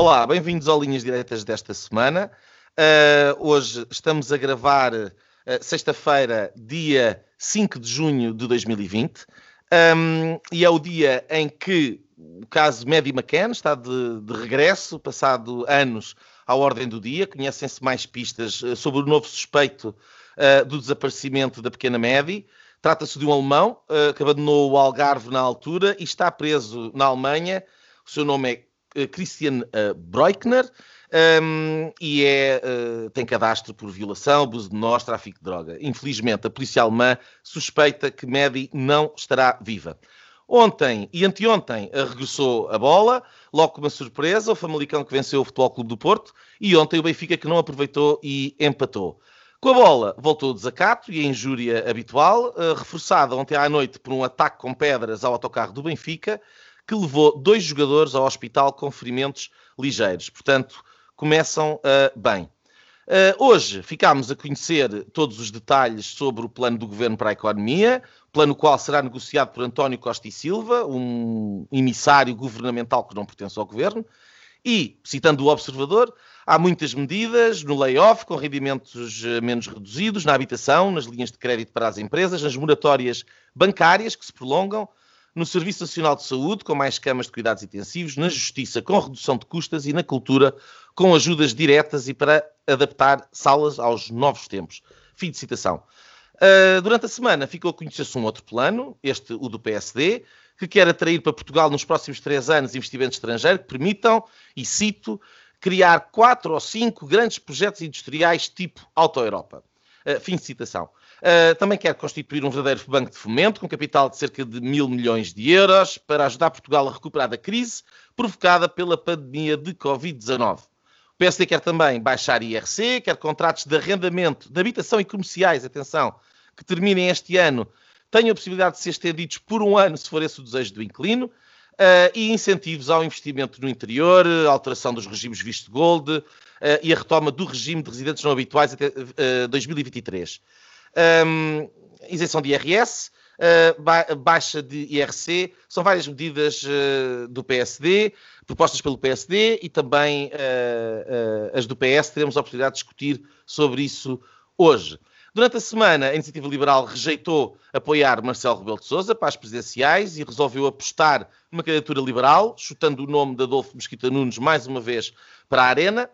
Olá, bem-vindos ao Linhas Direitas desta semana. Uh, hoje estamos a gravar uh, sexta-feira, dia 5 de junho de 2020, um, e é o dia em que o caso Maddie McCann está de, de regresso, passado anos à ordem do dia. Conhecem-se mais pistas uh, sobre o novo suspeito do desaparecimento da pequena Maddie. Trata-se de um alemão que abandonou o Algarve na altura e está preso na Alemanha. O seu nome é Christian uh, Breukner um, e é, uh, tem cadastro por violação, abuso de nós, tráfico de droga. Infelizmente, a polícia alemã suspeita que Medi não estará viva. Ontem e anteontem regressou a bola, logo com uma surpresa, o Famalicão que venceu o Futebol Clube do Porto e ontem o Benfica que não aproveitou e empatou. Com a bola voltou o desacato e a injúria habitual, reforçada ontem à noite por um ataque com pedras ao autocarro do Benfica, que levou dois jogadores ao hospital com ferimentos ligeiros. Portanto, começam uh, bem. Uh, hoje ficámos a conhecer todos os detalhes sobre o plano do governo para a economia, plano qual será negociado por António Costa e Silva, um emissário governamental que não pertence ao governo. E, citando o observador, há muitas medidas no layoff, com rendimentos eh, menos reduzidos, na habitação, nas linhas de crédito para as empresas, nas moratórias bancárias que se prolongam, no Serviço Nacional de Saúde, com mais camas de cuidados intensivos, na Justiça, com redução de custas e na Cultura, com ajudas diretas e para adaptar salas aos novos tempos. Fim de citação. Uh, durante a semana ficou a conhecer-se um outro plano, este o do PSD, que quer atrair para Portugal nos próximos três anos investimento estrangeiro que permitam, e cito, criar quatro ou cinco grandes projetos industriais tipo Auto Europa. Uh, fim de citação. Uh, também quer constituir um verdadeiro banco de fomento com capital de cerca de mil milhões de euros para ajudar Portugal a recuperar da crise provocada pela pandemia de Covid-19. O PSD quer também baixar IRC, quer contratos de arrendamento, de habitação e comerciais, atenção, que terminem este ano, tenham a possibilidade de ser estendidos por um ano, se for esse o desejo do inquilino, uh, e incentivos ao investimento no interior, alteração dos regimes visto gold uh, e a retoma do regime de residentes não habituais até 2023 um, isenção de IRS, uh, ba baixa de IRC, são várias medidas uh, do PSD, propostas pelo PSD e também uh, as do PS. Teremos a oportunidade de discutir sobre isso hoje. Durante a semana, a Iniciativa Liberal rejeitou apoiar Marcelo Rebelo de Sousa para as presidenciais e resolveu apostar numa candidatura liberal, chutando o nome de Adolfo Mesquita Nunes mais uma vez para a Arena.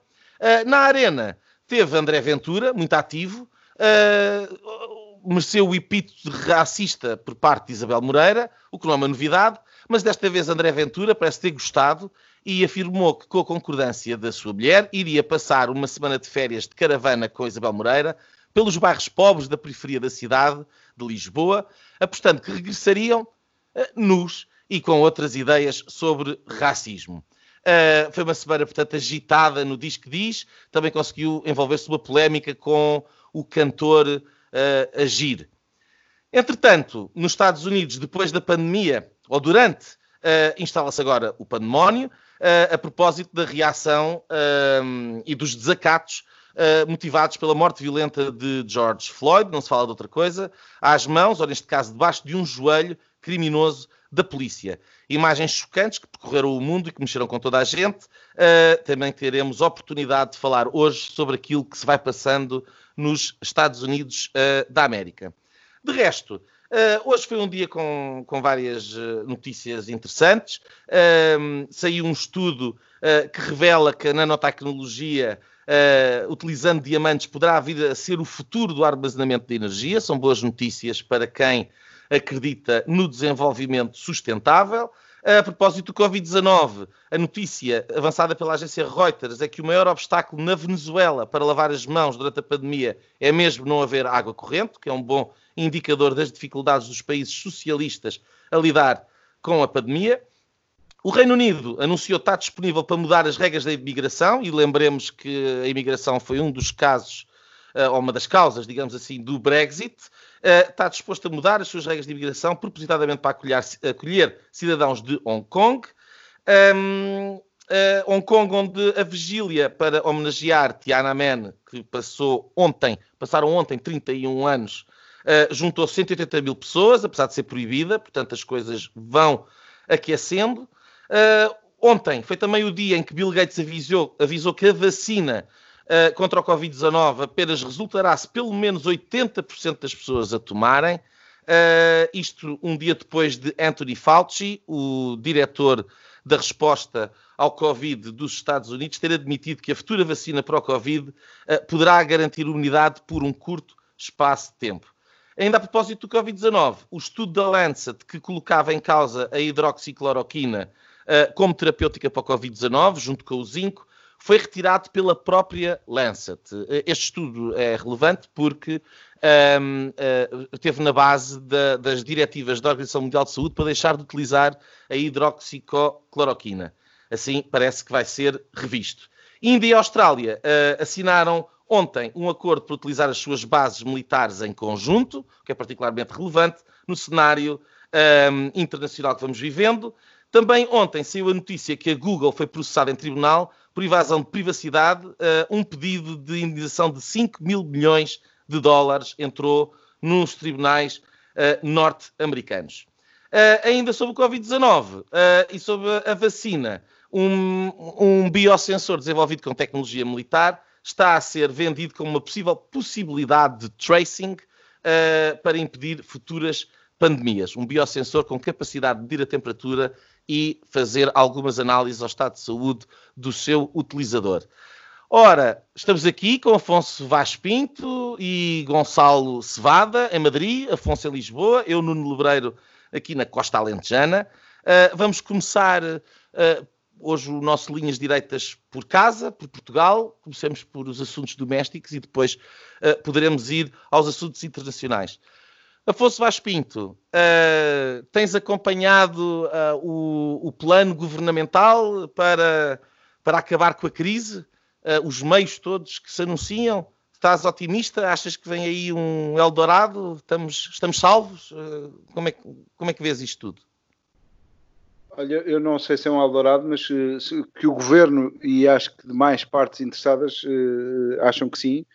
Na Arena teve André Ventura, muito ativo, uh, mereceu o epíteto de racista por parte de Isabel Moreira, o que não é uma novidade, mas desta vez André Ventura parece ter gostado e afirmou que, com a concordância da sua mulher, iria passar uma semana de férias de caravana com Isabel Moreira pelos bairros pobres da periferia da cidade de Lisboa, apostando que regressariam uh, nus e com outras ideias sobre racismo. Uh, foi uma semana, portanto, agitada no Diz que Diz. Também conseguiu envolver-se numa polémica com o cantor uh, agir. Entretanto, nos Estados Unidos, depois da pandemia, ou durante, uh, instala-se agora o pandemónio, uh, a propósito da reação e dos desacatos motivados pela morte violenta de George Floyd, não se fala de outra coisa, às mãos, ou neste caso debaixo de um joelho criminoso da polícia. Imagens chocantes que percorreram o mundo e que mexeram com toda a gente. Uh, também teremos oportunidade de falar hoje sobre aquilo que se vai passando nos Estados Unidos uh, da América. De resto, uh, hoje foi um dia com, com várias notícias interessantes. saiu um estudo que revela que a nanotecnologia Uh, utilizando diamantes, poderá vir a ser o futuro do armazenamento de energia. São boas notícias para quem acredita no desenvolvimento sustentável. A propósito do Covid-19, a notícia avançada pela agência Reuters é que o maior obstáculo na Venezuela para lavar as mãos durante a pandemia é mesmo não haver água corrente, que é um bom indicador das dificuldades dos países socialistas a lidar com a pandemia. O Reino Unido anunciou estar disponível para mudar as regras da imigração e lembremos que a imigração foi um dos casos, eh, ou uma das causas, digamos assim, do Brexit. Eh, está disposto a mudar as suas regras de imigração propositadamente para acolher, acolher cidadãos de Hong Kong. Um, uh, Hong Kong, onde a vigília para homenagear Tiananmen, que passou ontem, passaram ontem 31 anos, uh, juntou 180 mil pessoas, apesar de ser proibida, portanto as coisas vão aquecendo. Uh, ontem foi também o dia em que Bill Gates avisou, avisou que a vacina uh, contra o Covid-19 apenas resultará se pelo menos 80% das pessoas a tomarem. Uh, isto um dia depois de Anthony Fauci, o diretor da resposta ao Covid dos Estados Unidos, ter admitido que a futura vacina para o Covid uh, poderá garantir imunidade por um curto espaço de tempo. Ainda a propósito do Covid-19, o estudo da Lancet que colocava em causa a hidroxicloroquina uh, como terapêutica para o Covid-19, junto com o zinco, foi retirado pela própria Lancet. Uh, este estudo é relevante porque um, uh, teve na base da, das diretivas da Organização Mundial de Saúde para deixar de utilizar a hidroxicloroquina. Assim, parece que vai ser revisto. Índia e Austrália assinaram ontem um acordo para utilizar as suas bases militares em conjunto, que é particularmente relevante no cenário um, internacional que vamos vivendo. Também ontem saiu a notícia que a Google foi processada em tribunal por invasão de privacidade. Uh, um pedido de indenização de 5 mil milhões de dólares entrou nos tribunais uh, norte-americanos. Uh, ainda sobre o Covid-19 e sobre a vacina, um, um biosensor desenvolvido com tecnologia militar está a ser vendido como uma possível possibilidade de tracing para impedir futuras pandemias. Um biosensor com capacidade de medir a temperatura e fazer algumas análises ao estado de saúde do seu utilizador. Ora, estamos aqui com Afonso Vaz Pinto e Gonçalo Cevada, em Madrid, Afonso em Lisboa, eu, Nuno Lebreiro, aqui na Costa Alentejana. Uh, vamos começar uh, hoje o nosso Linhas Direitas por casa, por Portugal. Comecemos por os assuntos domésticos e depois uh, poderemos ir aos assuntos internacionais. Afonso Vaz Pinto, uh, tens acompanhado uh, o, o, plano governamental para, para acabar com a crise? Uh, os meios todos que se anunciam? Estás otimista? Achas que vem aí um Eldorado? Estamos, estamos salvos? como, é, como é que vês isto tudo? Olha, eu não sei se é um Eldorado, mas que o governo e acho que demais partes interessadas acham que sim,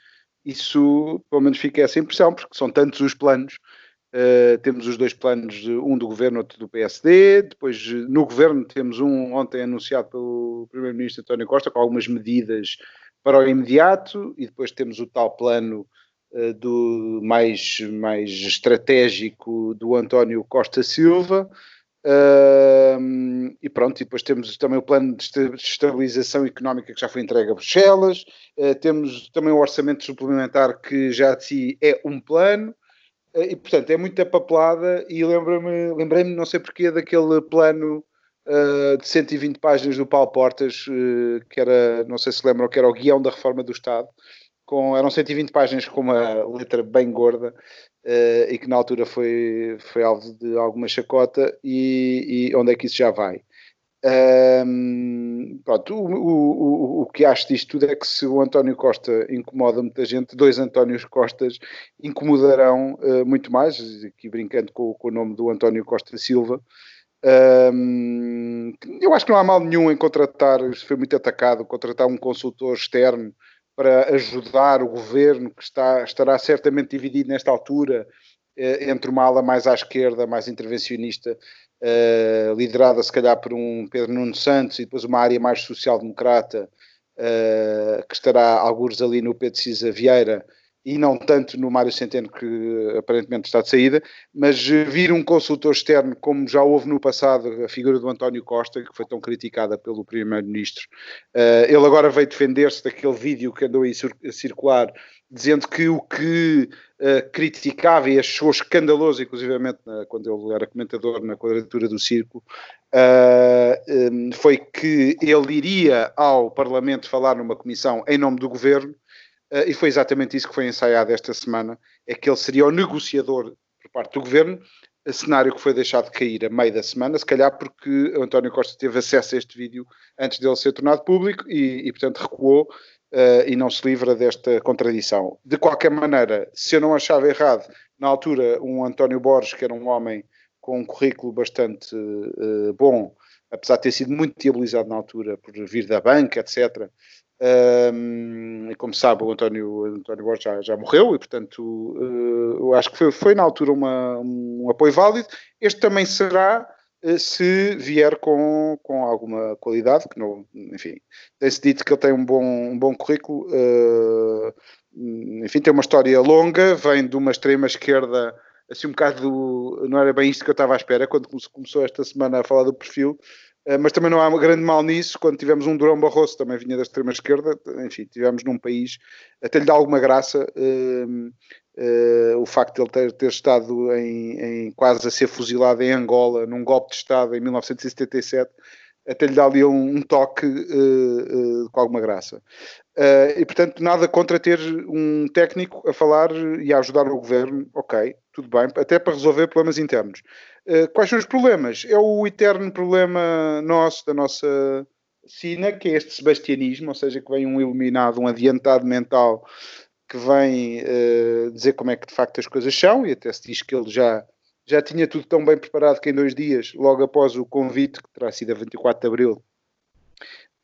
isso pelo menos fica essa impressão, porque são tantos os planos Uh, temos os dois planos, um do governo, outro do PSD. Depois, no governo, temos um ontem anunciado pelo Primeiro-Ministro António Costa, com algumas medidas para o imediato, e depois temos o tal plano uh, do mais, mais estratégico do António Costa Silva. Uh, e pronto, e depois temos também o plano de estabilização económica que já foi entregue a Bruxelas, temos também o orçamento suplementar que já de si é um plano, eh, e portanto é muita papelada e lembro-me, lembrei-me, não sei porquê, daquele plano uh, de 120 páginas do Paulo Portas, uh, que era, não sei se lembram, que era o guião da reforma do Estado, com, eram 120 páginas com uma letra bem gorda uh, e que na altura foi, foi alvo de alguma chacota e, e onde é que isso já vai? Um, pronto, o, o, o, que acho disto tudo é que se o António Costa incomoda muita gente, dois Antónios Costas incomodarão uh, muito mais, aqui brincando com, com, o nome do António Costa Silva. Um, eu acho que não há mal nenhum em contratar, foi muito atacado, contratar um consultor externo para ajudar o governo, que está, estará certamente dividido nesta altura eh, entre uma ala mais à esquerda, mais intervencionista, uh, liderada se calhar por um Pedro Nuno Santos e depois uma área mais social-democrata uh, que estará alguns ali no Pedro Cisa Vieira e não tanto no Mário Centeno que aparentemente está de saída, mas vir um consultor externo como já houve no passado a figura do António Costa, que foi tão criticada pelo Primeiro-Ministro, uh, ele agora veio defender-se daquele vídeo que andou a circular dizendo que o que uh, criticava e achou escandaloso, inclusivamente na, quando ele era comentador na quadratura do Círculo, uh, um, foi que ele iria ao Parlamento falar numa comissão em nome do governo, uh, e foi exatamente isso que foi ensaiado esta semana: é que ele seria o negociador por parte do governo, cenário que foi deixado cair a meio da semana, se calhar porque António Costa teve acesso a este vídeo antes dele ser tornado público e, e portanto, recuou uh, e não se livra desta contradição. De qualquer maneira, se eu não achava errado, na altura, um António Borges, que era um homem com um currículo bastante uh, bom, apesar de ter sido muito diabolizado na altura por vir da banca, etc., um, e como sabe, o António, António Borges já, já morreu e, portanto, uh, eu acho que foi, foi na altura uma, um apoio válido. Este também será se vier com, com alguma qualidade, que não, enfim, tem-se dito que ele tem um bom, um bom currículo, uh, enfim, tem uma história longa, vem de uma extrema esquerda, assim um bocado, não era bem isto que eu estava à espera, quando começou esta semana a falar do perfil, eh, mas também não há grande mal nisso. Quando tivemos um Durão Barroso, também vinha da extrema-esquerda, enfim, tivemos num país, até lhe dá alguma graça uh, uh, o facto de ele ter, ter estado em, em, quase a ser fuzilado em Angola, num golpe de Estado em 1977, até lhe dá ali um, um toque uh, com alguma graça. e portanto, nada contra ter um técnico a falar e a ajudar o governo, ok, tudo bem, até para resolver problemas internos. Eh, quais são os problemas? É o eterno problema nosso, da nossa sina, que é este sebastianismo, ou seja, que vem um iluminado, um adiantado mental que vem uh, dizer como é que de facto as coisas são, e até se diz que ele já, já tinha tudo tão bem preparado que em dois dias, logo após o convite, que terá sido a 24 de Abril,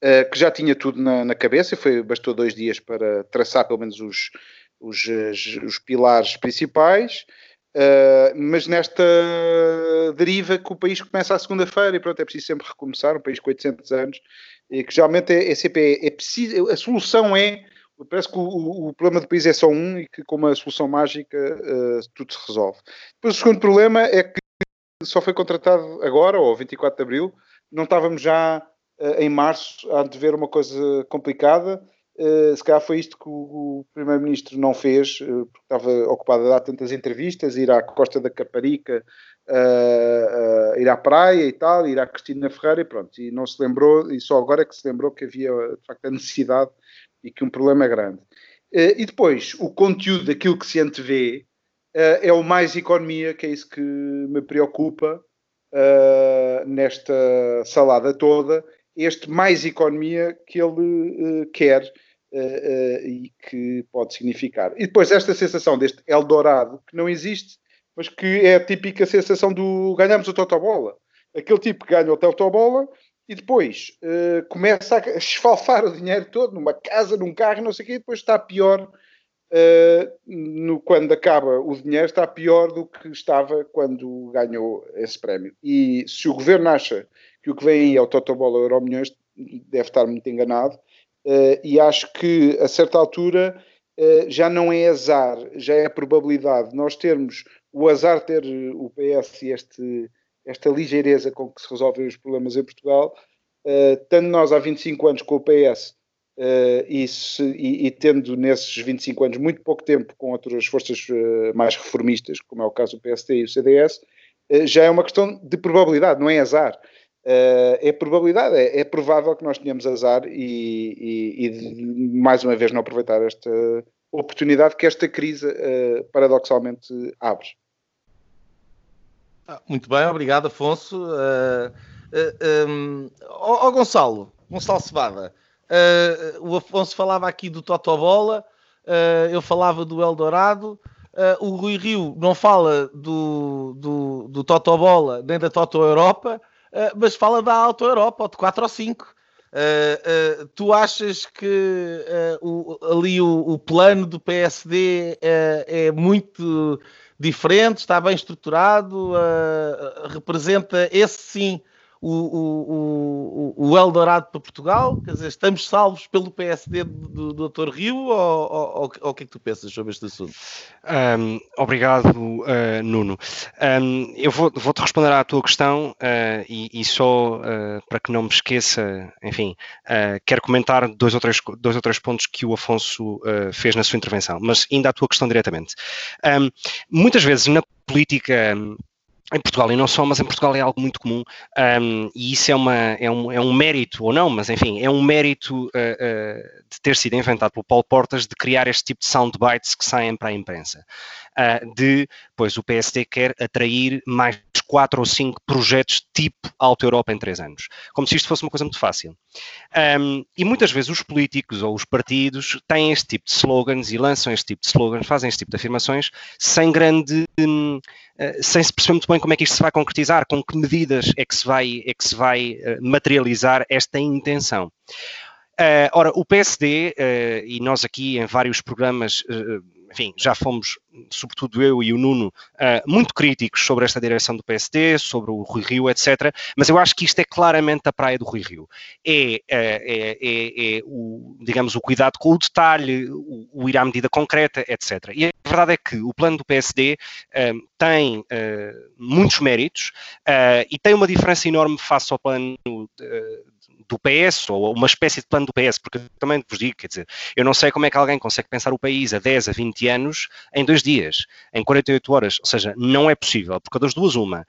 uh, que já tinha tudo na, na cabeça, foi, bastou dois dias para traçar pelo menos os, os, os pilares principais, Uh, mas nesta deriva que o país começa à segunda-feira e pronto, é preciso sempre recomeçar, um país com 800 anos, e que geralmente é, é sempre, é, é preciso, a solução é, parece que o, o, problema do país é só um e que com uma solução mágica uh, tudo se resolve. Depois o segundo problema é que só foi contratado agora, ou 24 de Abril, não estávamos já uh, em março a ver uma coisa complicada, Uh, se calhar foi isto que o, o Primeiro-Ministro não fez, uh, porque estava ocupado a dar tantas entrevistas, ir à Costa da Caparica, uh, ir à praia e tal, ir à Cristina Ferreira e pronto. E não se lembrou, e só agora é que se lembrou que havia de facto a necessidade e que um problema é grande. e depois, o conteúdo daquilo que se antevê é o mais economia, que é isso que me preocupa nesta salada toda, este mais economia que ele quer uh, e que pode significar. E depois esta sensação deste Eldorado, que não existe, mas que é a típica sensação do ganhamos o Totobola. Aquele tipo que ganha o Totobola e depois uh, começa a esfalfar o dinheiro todo numa casa, num carro, não sei o quê, e depois está pior Uh, no, quando acaba o dinheiro está pior do que estava quando ganhou esse prémio. E se o governo acha que o que vem aí é o Totobola Euro Milhões, deve estar muito enganado. Uh, e acho que a certa altura uh, já não é azar, já é probabilidade. Nós termos o azar ter o PS e este, esta ligeireza com que se resolvem os problemas em Portugal, uh, nós há 25 anos com o PS e, se, e, e, tendo nesses 25 anos muito pouco tempo com outras forças mais reformistas, como é o caso do PSD e o CDS, já é uma questão de probabilidade, não é azar. Uh, é probabilidade, é, é, provável que nós tenhamos azar e, e, e, mais uma vez não aproveitar esta oportunidade que esta crise uh, paradoxalmente abre. Ah, muito bem, obrigado Afonso. Uh, um, oh, oh, Gonçalo, Gonçalo Cebada, o Afonso falava aqui do Totobola, eu falava do Eldorado. o Rui Rio não fala do, do, do Totobola nem da Toto Europa, uh, mas fala da Auto Europa, ou de 4 ou 5. Uh, uh, tu achas que o, ali o, o, plano do PSD é muito diferente, está bem estruturado, representa esse sim o, o, o, o Eldorado para Portugal? Quer dizer, estamos salvos pelo PSD do, Dr. Rio ou, ou, ou, o que é que tu pensas sobre este assunto? Um, obrigado, uh, Nuno. Um, eu vou-te vou responder à tua questão uh, e, e, só uh, para que não me esqueça, enfim, quero comentar dois ou, três, dois ou três pontos que o Afonso fez na sua intervenção, mas ainda à tua questão diretamente. Um, muitas vezes na política em Portugal e não só, mas em Portugal é algo muito comum um, e isso é, uma, é, um, é um mérito, ou não, mas enfim, é um mérito uh, uh, de ter sido inventado pelo Paulo Portas de criar este tipo de soundbites que saem para a imprensa. Uh, de, pois o PSD quer atrair mais quatro ou cinco projetos tipo Alta Europa em três anos. Como se isto fosse uma coisa muito fácil. Um, e muitas vezes os políticos ou os partidos têm este tipo de slogans e lançam este tipo de slogans, fazem este tipo de afirmações sem grande. Um, Uh, sem se perceber muito bem como é que isto se vai concretizar, com que medidas é que se vai, é que se vai uh, materializar esta intenção. Uh, ora, o PSD, e nós aqui em vários programas enfim, já fomos, sobretudo eu e o Nuno, uh, muito críticos sobre esta direção do PSD, sobre o Rui Rio, etc. Mas eu acho que isto é claramente a praia do Rui Rio. É, é, é, é, é o, digamos, o cuidado com o detalhe, o, o, ir à medida concreta, etc. E a verdade é que o plano do PSD uh, tem muitos méritos e tem uma diferença enorme face ao plano do PS, ou uma espécie de plano do PS, porque também vos digo, quer dizer, eu não sei como é que alguém consegue pensar o país a 10, a 20 anos em dois dias, em 48 horas, ou seja, não é possível, porque das duas uma,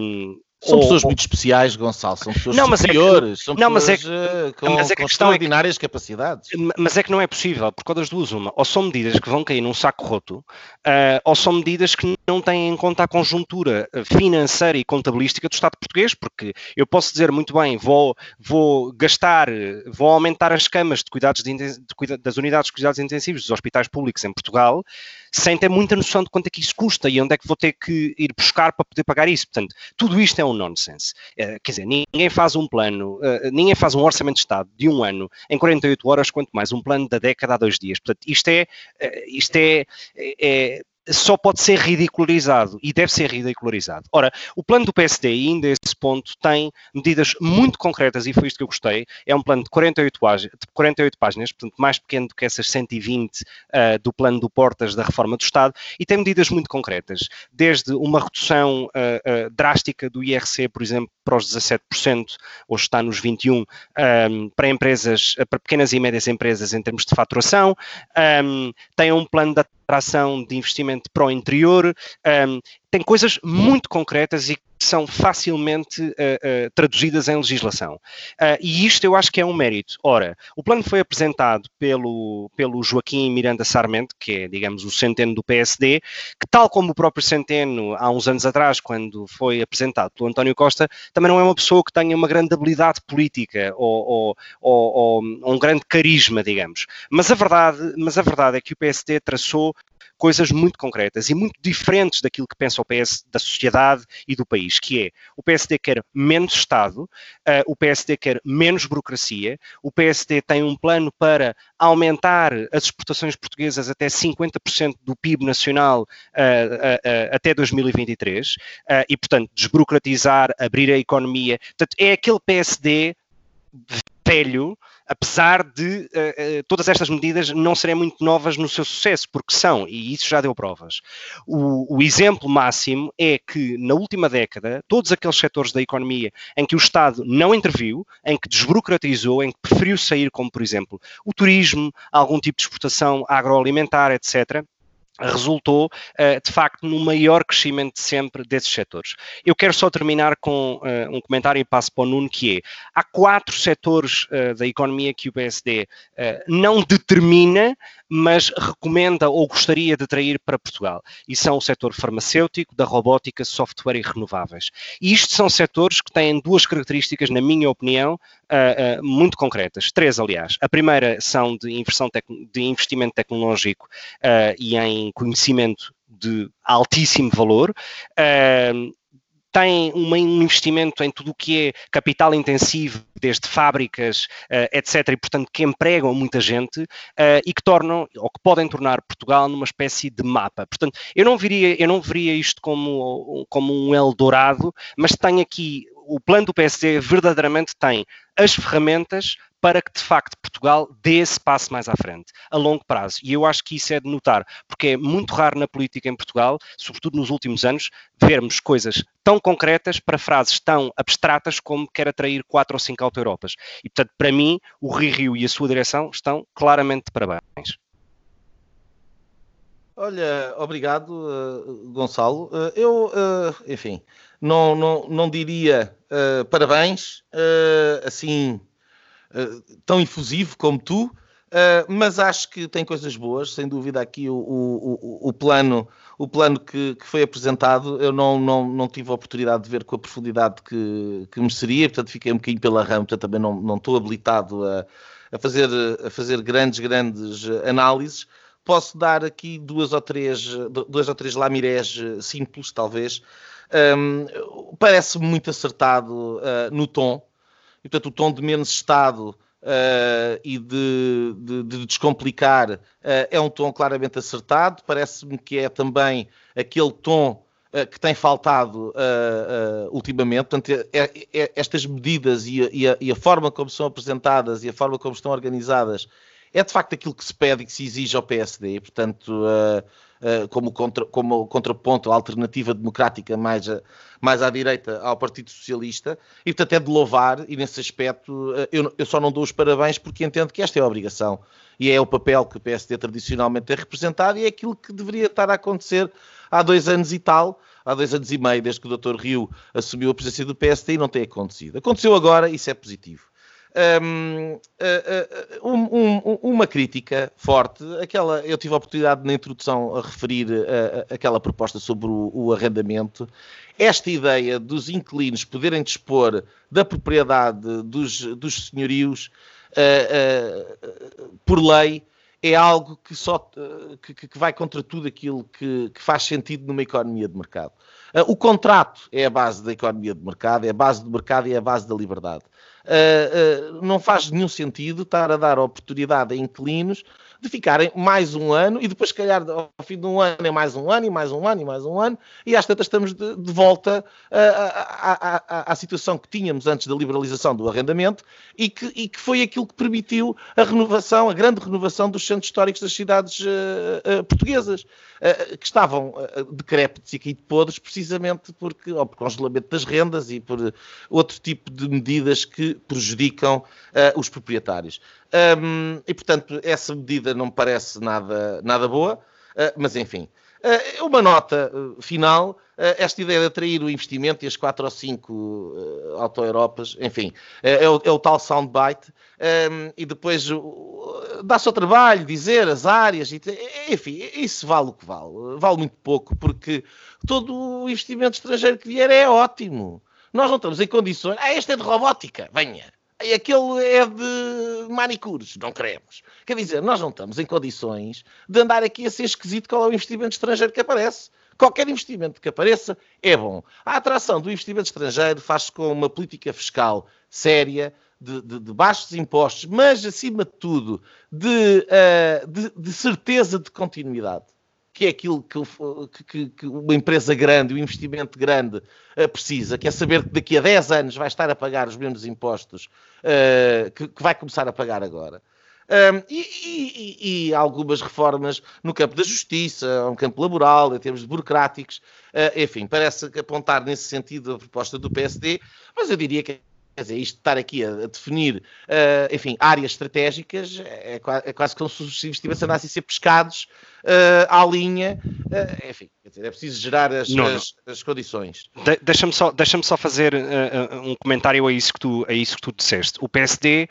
um, são ou, pessoas ou... muito especiais, Gonçalo, são pessoas não, superiores, é que, são não, pessoas mas é que, com, mas é que com extraordinárias é que, capacidades. Mas é que não é possível, porque das duas uma, ou são medidas que vão cair num saco roto, uh, ou são medidas que não têm em conta a conjuntura financeira e contabilística do Estado português, porque eu posso dizer muito bem, vou, vou gastar, vou aumentar as camas de cuidados de, de, das unidades de cuidados intensivos dos hospitais públicos em Portugal, sem ter muita noção de quanto é que isso custa e onde é que vou ter que ir buscar para poder pagar isso. Portanto, tudo isto é um nonsense. Uh, quer dizer, ninguém faz um plano, uh, ninguém faz um orçamento de Estado de um ano em 48 horas, quanto mais um plano da década a dois dias. Portanto, isto é, uh, isto é, é só pode ser ridicularizado e deve ser ridicularizado. Ora, o plano do PSD, ainda esse ponto, tem medidas muito concretas e foi isto que eu gostei. É um plano de 48, de 48 páginas, portanto, mais pequeno do que essas 120 uh, ah, do plano do Portas da reforma do Estado, e tem medidas muito concretas, desde uma redução uh, uh, drástica do IRC, por exemplo, para os 17%, hoje está nos 21%, um, para empresas, para pequenas e médias empresas em termos de faturação, um, tem um plano de atração de investimento para o interior, um, tem coisas muito concretas e que são facilmente uh, uh, traduzidas em legislação. Uh, e isto eu acho que é um mérito. Ora, o plano foi apresentado pelo, pelo Joaquim Miranda Sarmento, que é, digamos, o centeno do PSD, que tal como o próprio centeno há uns anos atrás, quando foi apresentado pelo António Costa, também não é uma pessoa que tenha uma grande habilidade política ou, ou, ou, ou um grande carisma, digamos. Mas a verdade, mas a verdade é que o PSD traçou coisas muito concretas e muito diferentes daquilo que pensa o PS da sociedade e do país, que é o PSD quer menos Estado, uh, o PSD quer menos burocracia, o PSD tem um plano para aumentar as exportações portuguesas até 50% do PIB nacional uh, uh, até 2023 e, portanto, desburocratizar, abrir a economia. Portanto, é aquele PSD velho apesar de uh, todas estas medidas não serem muito novas no seu sucesso, porque são, e isso já deu provas. O, o, exemplo máximo é que na última década, todos aqueles setores da economia em que o Estado não interviu, em que desburocratizou, em que preferiu sair, como por exemplo o turismo, algum tipo de exportação agroalimentar, etc., resultou, uh, de facto, no maior crescimento de sempre desses setores. Eu quero só terminar com uh, um comentário e passo para o Nuno, que é, há quatro setores uh, da economia que o PSD não determina, mas recomenda ou gostaria de atrair para Portugal. E são o setor farmacêutico, da robótica, software e renováveis. E isto são setores que têm duas características, na minha opinião, muito concretas. Três, aliás. A primeira são de, de investimento tecnológico e em conhecimento de altíssimo valor, uh, tem um investimento em tudo o que é capital intensivo, desde fábricas, uh, etc., e portanto que empregam muita gente uh, e que tornam, ou que podem tornar Portugal numa espécie de mapa. Portanto, eu não viria, eu não veria isto como, como um Eldorado, mas tem aqui, o plano do PSD verdadeiramente tem as ferramentas para que de facto Portugal dê esse passo mais à frente, a longo prazo. E eu acho que isso é de notar, porque é muito raro na política em Portugal, sobretudo nos últimos anos, vermos coisas tão concretas para frases tão abstratas como quer atrair quatro ou cinco auto-europas. E portanto, para mim, o Rio Rio e a sua direção estão claramente de parabéns. Olha, obrigado, uh, Gonçalo. Uh, eu, uh, enfim, não, não, não diria parabéns, assim, tão infusivo como tu, mas acho que tem coisas boas, sem dúvida. Aqui o, o, o plano, o plano que, que, foi apresentado, eu não, não, não tive a oportunidade de ver com a profundidade que, que mereceria, portanto, fiquei um bocadinho pela rama, portanto, também não, não estou habilitado a, a, fazer, a fazer grandes, grandes análises posso dar aqui duas ou três, duas ou três lamirés eh, simples, talvez. Um, Parece-me muito acertado uh, no tom, e, portanto, o tom de menos Estado uh, e de, de, de descomplicar uh, é um tom claramente acertado. Parece-me que é também aquele tom que tem faltado ultimamente. Portanto, é, é, é, estas medidas e a, e, a, e a forma como são apresentadas e a forma como estão organizadas é de facto aquilo que se pede e que se exige ao PSD, portanto, uh, uh, como, contra, como contraponto, alternativa democrática mais, a, mais à direita ao Partido Socialista, e portanto é de louvar, e nesse aspecto uh, eu, eu, só não dou os parabéns porque entendo que esta é a obrigação, e é o papel que o PSD tradicionalmente tem representado, e é aquilo que deveria estar a acontecer há dois anos e tal, há dois anos e meio, desde que o Dr. Rio assumiu a presidência do PSD, e não tem acontecido. Aconteceu agora, isso é positivo. Uh, uh, um, um, uma crítica forte. Aquela, eu tive a oportunidade na introdução a referir uh, aquela proposta sobre o, o, arrendamento. Esta ideia dos inquilinos poderem dispor da propriedade dos, dos senhorios por lei é algo que só que, que, vai contra tudo aquilo que, que, faz sentido numa economia de mercado. o contrato é a base da economia de mercado, é a base do mercado e é a base da liberdade. Uh, uh, não faz nenhum sentido estar a dar oportunidade a inquilinos de ficarem mais um ano e depois, se calhar, ao fim de um ano é mais um ano e mais um ano e mais um ano e às tantas estamos de, de volta à, à, situação que tínhamos antes da liberalização do arrendamento e que, e que foi aquilo que permitiu a renovação, a grande renovação dos centros históricos das cidades uh, portuguesas, que estavam decrépitos e aqui podres precisamente porque, ou por congelamento das rendas e por outro tipo de medidas que prejudicam os proprietários. Um, e, portanto, essa medida não me parece nada, nada boa, uh, mas enfim. Uh, uma nota uh, final, esta ideia de atrair o investimento e as quatro ou cinco uh, auto-europas, enfim, é o, é, o, tal soundbite, um, e depois dá-se ao trabalho dizer as áreas, enfim, isso vale o que vale, vale muito pouco, porque todo o investimento estrangeiro que vier é ótimo. Nós não estamos em condições. Ah, este é de robótica, venha e aquele é de manicures, não queremos. Quer dizer, nós não estamos em condições de andar aqui a ser esquisito qual é o investimento estrangeiro que aparece. Qualquer investimento que apareça é bom. A atração do investimento estrangeiro faz-se com uma política fiscal séria, de, de, de, baixos impostos, mas, acima de tudo, de, uh, de, de certeza de continuidade que é aquilo que, que, que, uma empresa grande, um investimento grande uh, precisa, que é saber que daqui a 10 anos vai estar a pagar os mesmos impostos uh, que, que, vai começar a pagar agora. Um, e, e, e, algumas reformas no campo da justiça, no campo laboral, em termos burocráticos, uh, enfim, parece apontar nesse sentido a proposta do PSD, mas eu diria que Quer dizer, isto de estar aqui a, definir, uh, enfim, áreas estratégicas, é, é, quase como se os investimentos andassem a ser pescados uh, à linha. Uh, enfim, é preciso gerar as, as, as condições. De, Deixa-me só, deixa só fazer um comentário a isso, que tu, a isso que tu disseste. O PSD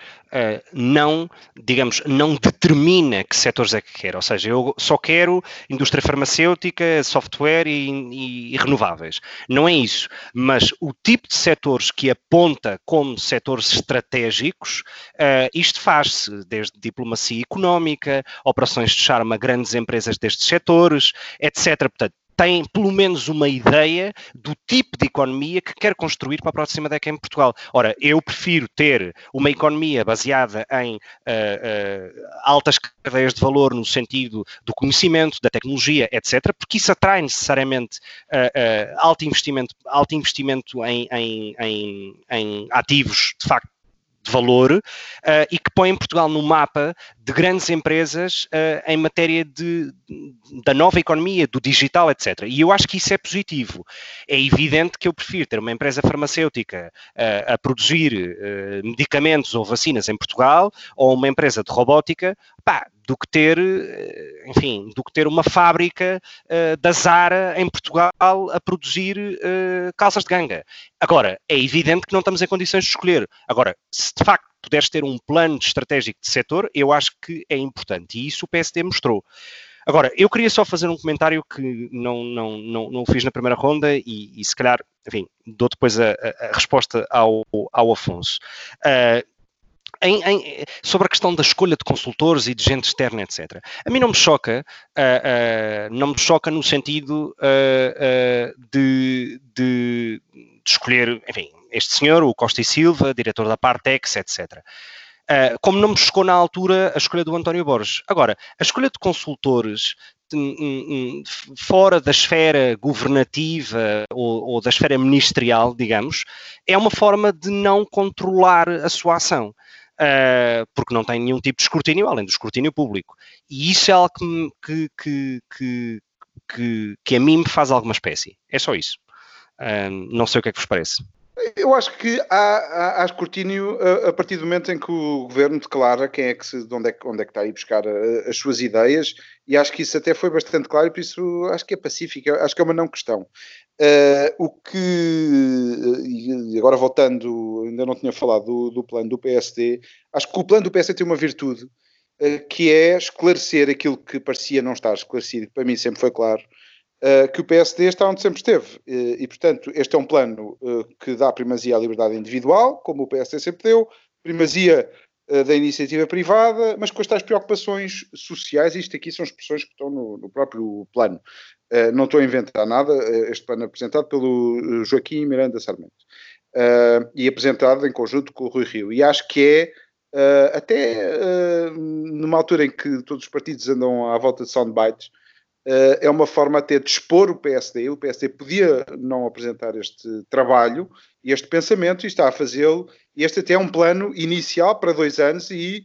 não, digamos, não determina que setores é que quer. Ou seja, eu só quero indústria farmacêutica, software e, e, e renováveis. Não é isso. Mas o tipo de setores que aponta como setores estratégicos, uh, isto faz-se desde diplomacia económica, operações de charme a grandes empresas destes setores, etc. Portanto, tem pelo menos uma ideia do tipo de economia que quer construir para a próxima década em Portugal. Ora, eu prefiro ter uma economia baseada em uh, uh, altas cadeias de valor no sentido do conhecimento, da tecnologia, etc., porque isso atrai necessariamente uh, alto investimento, alto investimento em, em, em, em ativos de facto de valor uh, e que põe Portugal no mapa de grandes empresas uh, em matéria de, da nova economia, do digital, etc. E eu acho que isso é positivo. É evidente que eu prefiro ter uma empresa farmacêutica uh, a produzir medicamentos ou vacinas em Portugal ou uma empresa de robótica pá, do que ter, eh, enfim, do que ter uma fábrica uh, da Zara em Portugal a produzir uh, calças de ganga. Agora, é evidente que não estamos em condições de escolher. Agora, se de facto puderes ter um plano estratégico de setor, eu acho que é importante. E isso o PSD mostrou. Agora, eu queria só fazer um comentário que não, não, não, não fiz na primeira ronda e, e se calhar, enfim, dou depois a, a, a resposta ao, ao Afonso. Uh, em, em, sobre a questão da escolha de consultores e de gente externa, etc. A mim não me choca, uh, uh, não me choca no sentido uh, de, de, de, escolher, enfim, este senhor, o Costa e Silva, diretor da Partex, etc. como não me chocou na altura a escolha do António Borges. Agora, a escolha de consultores fora da esfera governativa ou, ou, da esfera ministerial, digamos, é uma forma de não controlar a sua ação uh, porque não tem nenhum tipo de escrutínio, além do escrutínio público. E isso é algo que, que, que, que, que a mim me faz alguma espécie. É só isso. Uh, não sei o que é que vos parece. Eu acho que há, há, há escrutínio a, a, partir do momento em que o governo declara quem é que se, de onde é, onde é que está a ir buscar a, as suas ideias, e acho que isso até foi bastante claro, por isso acho que é pacífico, acho que é uma não questão. Uh, o que, e agora voltando, ainda não tinha falado do, do, plano do PSD, acho que o plano do PSD tem uma virtude, uh, que é esclarecer aquilo que parecia não estar esclarecido, para mim sempre foi claro, uh, que o PSD está onde sempre esteve. e, portanto, este é um plano que dá primazia à liberdade individual, como o PSD sempre deu, primazia da iniciativa privada, mas com as tais preocupações sociais, isto aqui são expressões que estão no, no próprio plano. Uh, não estou a inventar nada, uh, este plano apresentado pelo Joaquim Miranda Sarmento uh, e apresentado em conjunto com o Rui Rio. E acho que é, até numa altura em que todos os partidos andam à volta de soundbites, é uma forma até de expor o PSD. O PSD podia não apresentar este trabalho este pensamento e está a fazê-lo. Este até é um plano inicial para dois anos e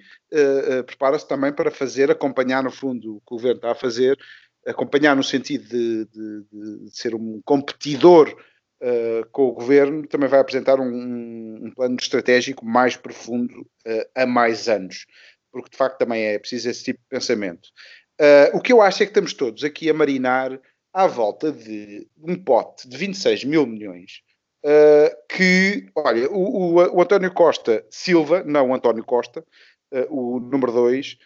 prepara-se também para fazer, acompanhar no fundo o que o governo está a fazer acompanhar no sentido de, de, de ser um competidor uh, com o governo, também vai apresentar um, um plano estratégico mais profundo uh, a mais anos, porque de facto também é preciso esse tipo de pensamento. Uh, o que eu acho é que estamos todos aqui a marinar à volta de um pote de 26 mil milhões. que, olha, o, o, o, António Costa Silva, não António Costa, o número 2,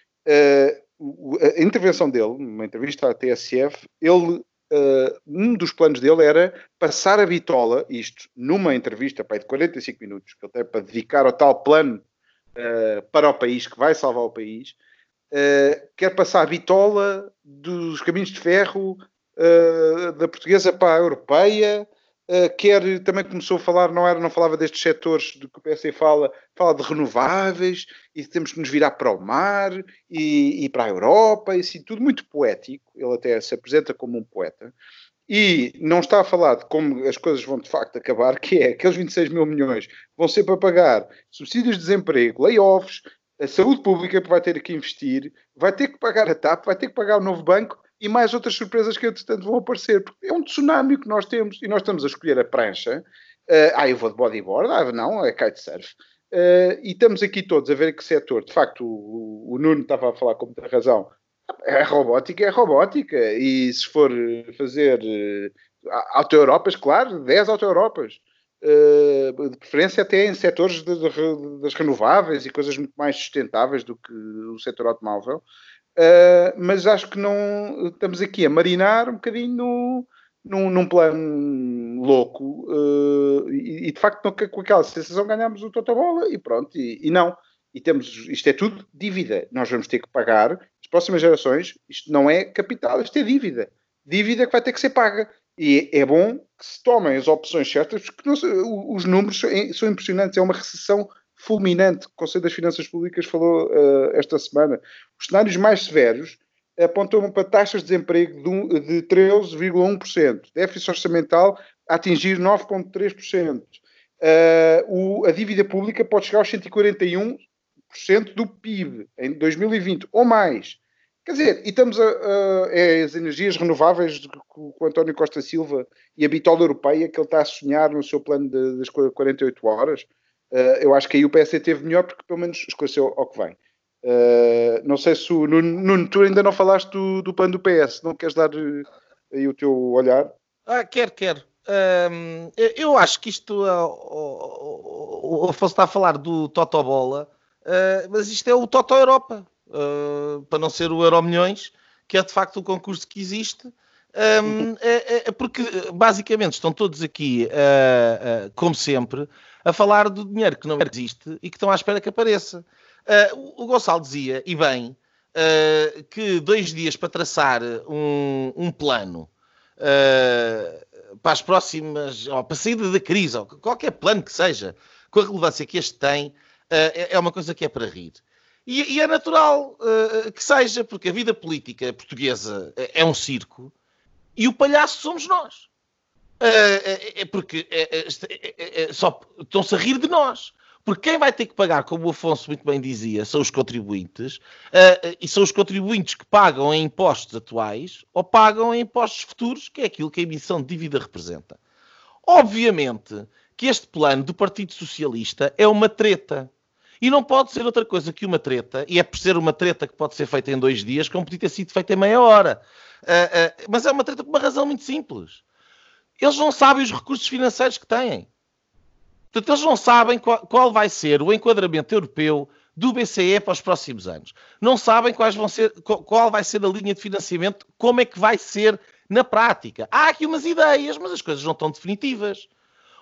a intervenção dele, numa entrevista à TSF, ele, uh, um dos planos dele era passar a bitola, isto numa entrevista para de 45 minutos, que ele tem para dedicar ao tal plano uh, para o país, que vai salvar o país, uh, quer passar a bitola dos caminhos de ferro da portuguesa para a europeia, Uh, quer também começou a falar, não era, não falava destes setores do que o PSD fala, fala de renováveis e temos que nos virar para o mar e, e para a Europa, e assim, tudo muito poético. Ele até se apresenta como um poeta. E não está a falar de como as coisas vão de facto acabar, que é aqueles 26 mil milhões vão ser para pagar subsídios de desemprego, layoffs, a saúde pública vai ter que investir, vai ter que pagar a TAP, vai ter que pagar o novo banco e mais outras surpresas que entretanto vão aparecer. Porque é um tsunami que nós temos e nós estamos a escolher a prancha. Uh, ah, eu vou de bodyboard, ah, não, é kitesurf. Uh, e estamos aqui todos a ver que setor, de facto, o, o Nuno estava a falar com muita razão. É robótica, é robótica. E se for fazer uh, auto-europas, claro, 10 auto-europas. Uh, de preferência até em setores de, de, das renováveis e coisas muito mais sustentáveis do que o setor automóvel. Uh, mas acho que não estamos aqui a marinar um bocadinho no, num, num plano louco uh, e, e, de facto com aquela sensação ganhamos o total bola e pronto, e, e, não. E temos, isto é tudo dívida. Nós vamos ter que pagar as próximas gerações, isto não é capital, isto é dívida. Dívida que vai ter que ser paga. E é bom que se tomem as opções certas, porque os números são impressionantes. É uma recessão fulminante o Conselho das Finanças Públicas falou uh, esta semana. Os cenários mais severos apontam para taxas de desemprego de, de 13,1%, déficit orçamental a atingir 9,3%. Uh, a dívida pública pode chegar aos 141% do PIB em 2020 ou mais. Quer dizer, e estamos a, a é as energias renováveis com o António Costa Silva e a bitola europeia que ele está a sonhar no seu plano de, das 48 horas. Uh, eu acho que aí o PSD teve melhor porque pelo menos esclareceu ao que vem. Uh, não sei se o Nuno, tu ainda não falaste do, do plano do PS, não queres dar aí o teu olhar? Ah, quero, quero. Eu acho que isto, uh, o, Afonso está a falar do Toto Bola, uh, mas isto é o Toto Europa, uh, para não ser o Euro Milhões, que é de facto o concurso que existe. Um, é, é, porque basicamente estão todos aqui, como sempre, a falar do dinheiro que não existe e que estão à espera que apareça. o Gonçalo dizia, e bem, que dois dias para traçar um, um plano uh, para as próximas, ou para a saída da crise, ou qualquer plano que seja, com a relevância que este tem, uh, é uma coisa que é para rir. E, e é natural uh, que seja, porque a vida política portuguesa é um circo e o palhaço somos nós. É porque é, é, é, só estão-se a rir de nós. Porque quem vai ter que pagar, como o Afonso muito bem dizia, são os contribuintes, uh, e são os contribuintes que pagam em impostos atuais ou pagam em impostos futuros, que é aquilo que a emissão de dívida representa. Obviamente que este plano do Partido Socialista é uma treta. E não pode ser outra coisa que uma treta, e é por ser uma treta que pode ser feita em dois dias, como podia ter sido feita em meia hora. Uh, uh, mas é uma treta por uma razão muito simples. Eles não sabem os recursos financeiros que têm. Portanto, eles não sabem qual, qual, vai ser o enquadramento europeu do BCE para os próximos anos. Não sabem quais vão ser, qual vai ser a linha de financiamento, como é que vai ser na prática. Há aqui umas ideias, mas as coisas não estão definitivas.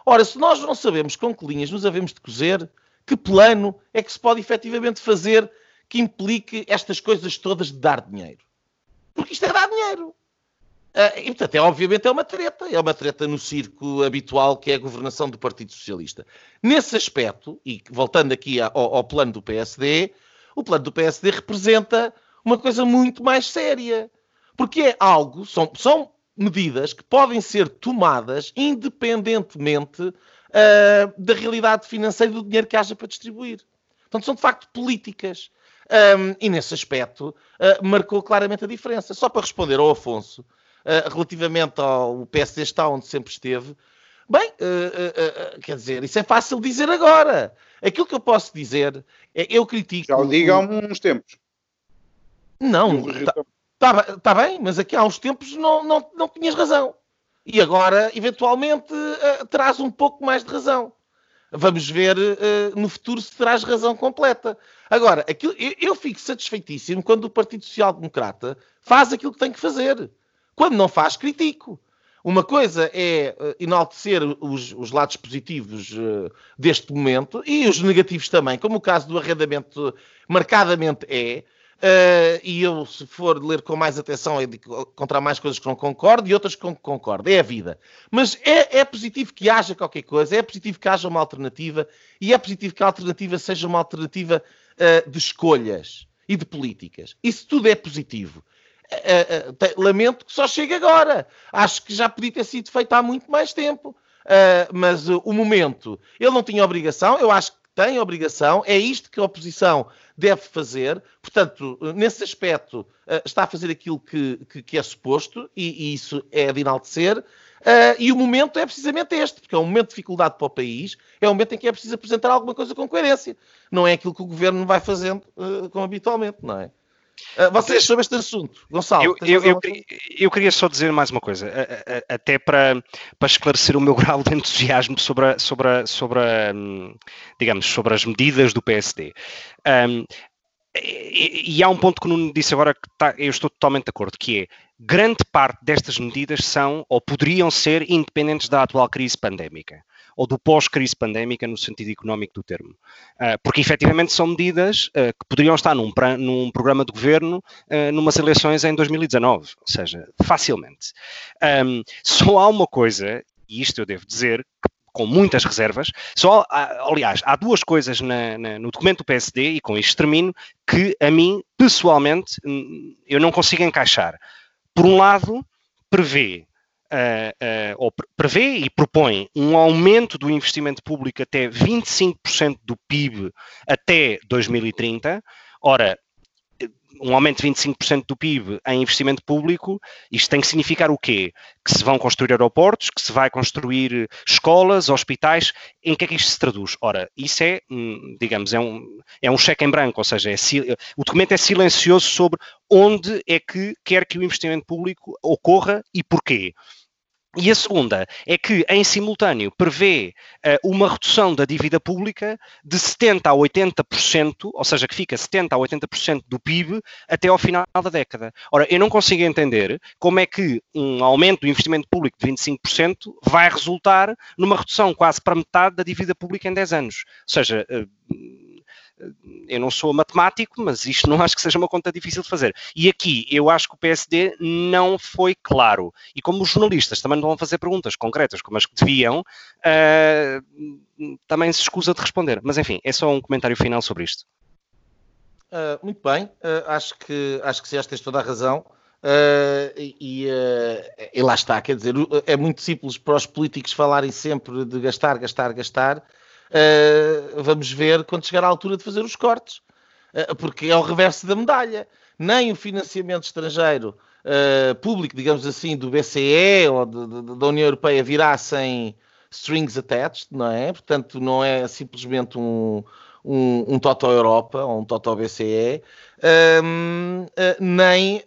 Ora, se nós não sabemos com que linhas nos havemos de cozer, que plano é que se pode efetivamente fazer que implique estas coisas todas de dar dinheiro? Porque isto é dar dinheiro. Uh, e, portanto, é, obviamente é uma treta, é uma treta no circo habitual que é a governação do Partido Socialista. Nesse aspecto, e voltando aqui ao, ao plano do PSD, o plano do PSD representa uma coisa muito mais séria. Porque é algo, são, são medidas que podem ser tomadas independentemente uh, da realidade financeira do dinheiro que haja para distribuir. Portanto, são de facto políticas. Um, e nesse aspecto uh, marcou claramente a diferença. Só para responder ao Afonso, uh, relativamente ao PSD está onde sempre esteve, bem, uh, quer dizer, isso é fácil dizer agora. Aquilo que eu posso dizer é eu critico. Já o digo há uns tempos. Não, está tá, tá bem, mas aqui há uns tempos não, não, não tinhas razão. E agora, eventualmente, terás um pouco mais de razão. Vamos ver uh, no futuro se terás razão completa. Agora, aquilo, eu, eu, fico satisfeitíssimo quando o Partido Social Democrata faz aquilo que tem que fazer. Quando não faz, critico. Uma coisa é uh, enaltecer os, os, lados positivos uh, deste momento e os negativos também, como o caso do arrendamento marcadamente é. Uh, e eu, se for ler com mais atenção, encontrar mais coisas que não concordo e outras que concordo. É a vida. Mas é, é, positivo que haja qualquer coisa, é positivo que haja uma alternativa e é positivo que a alternativa seja uma alternativa uh, de escolhas e de políticas. Isso tudo é positivo. Uh, lamento que só chegue agora. Acho que já podia ter sido feito há muito mais tempo. Mas o momento, ele não tinha obrigação, eu acho que tem obrigação, é isto que a oposição deve fazer. Portanto, nesse aspecto, está a fazer aquilo que, que, que é suposto e, e, isso é de enaltecer. e o momento é precisamente este, porque é um momento de dificuldade para o país, é um momento em que é preciso apresentar alguma coisa com coerência. Não é aquilo que o governo vai fazendo como habitualmente, não é? Uh, vocês sobre este assunto, Gonçalo. Eu, eu, eu, eu, queria só dizer mais uma coisa, até para, para esclarecer o meu grau de entusiasmo sobre, a, sobre, a, sobre a, hum, digamos, sobre as medidas do PSD. Um, e, e, há um ponto que o Nuno disse agora que tá, eu estou totalmente de acordo, que é grande parte destas medidas são ou poderiam ser independentes da atual crise pandémica ou do pós-crise pandémica no sentido económico do termo. Uh, porque efetivamente são medidas uh, que poderiam estar num, num programa de governo uh, numas eleições em 2019, ou seja, facilmente. Um, só há uma coisa, e isto eu devo dizer, com muitas reservas. Só, aliás, há duas coisas na, na, no documento do PSD, e com isto termino, que a mim, pessoalmente, eu não consigo encaixar. Por um lado, prevê uh, ou prevê e propõe um aumento do investimento público até 25% do PIB até 2030. Ora, um aumento de 25% do PIB em investimento público, isto tem que significar o quê? Que se vão construir aeroportos, que se vai construir escolas, hospitais, em que é que isto se traduz? Ora, isso é, digamos, é um, é um cheque em branco, ou seja, é, o documento é silencioso sobre onde é que quer que o investimento público ocorra e porquê. E a segunda é que, em simultâneo, prevê uh, uma redução da dívida pública de 70% a 80%, ou seja, que fica 70% a 80% do PIB até ao final da década. Ora, eu não consigo entender como é que um aumento do investimento público de 25% vai resultar numa redução quase para metade da dívida pública em 10 anos. Ou seja, uh, eu não sou matemático, mas isto não acho que seja uma conta difícil de fazer. E aqui eu acho que o PSD não foi claro. E como os jornalistas também não vão fazer perguntas concretas como as que deviam, uh, também se escusa de responder. Mas enfim, é só um comentário final sobre isto. Uh, muito bem, uh, acho que acho que tens toda a razão. Uh, e, e, lá está, quer dizer, é muito simples para os políticos falarem sempre de gastar, gastar, gastar, uh, vamos ver quando chegar à altura de fazer os cortes, uh, porque é o reverso da medalha. Nem o financiamento estrangeiro uh, público, digamos assim, do BCE ou de, de, da União Europeia virá sem strings attached, não é? Portanto, não é simplesmente um, um, um Toto Europa ou um Toto BCE, um, nem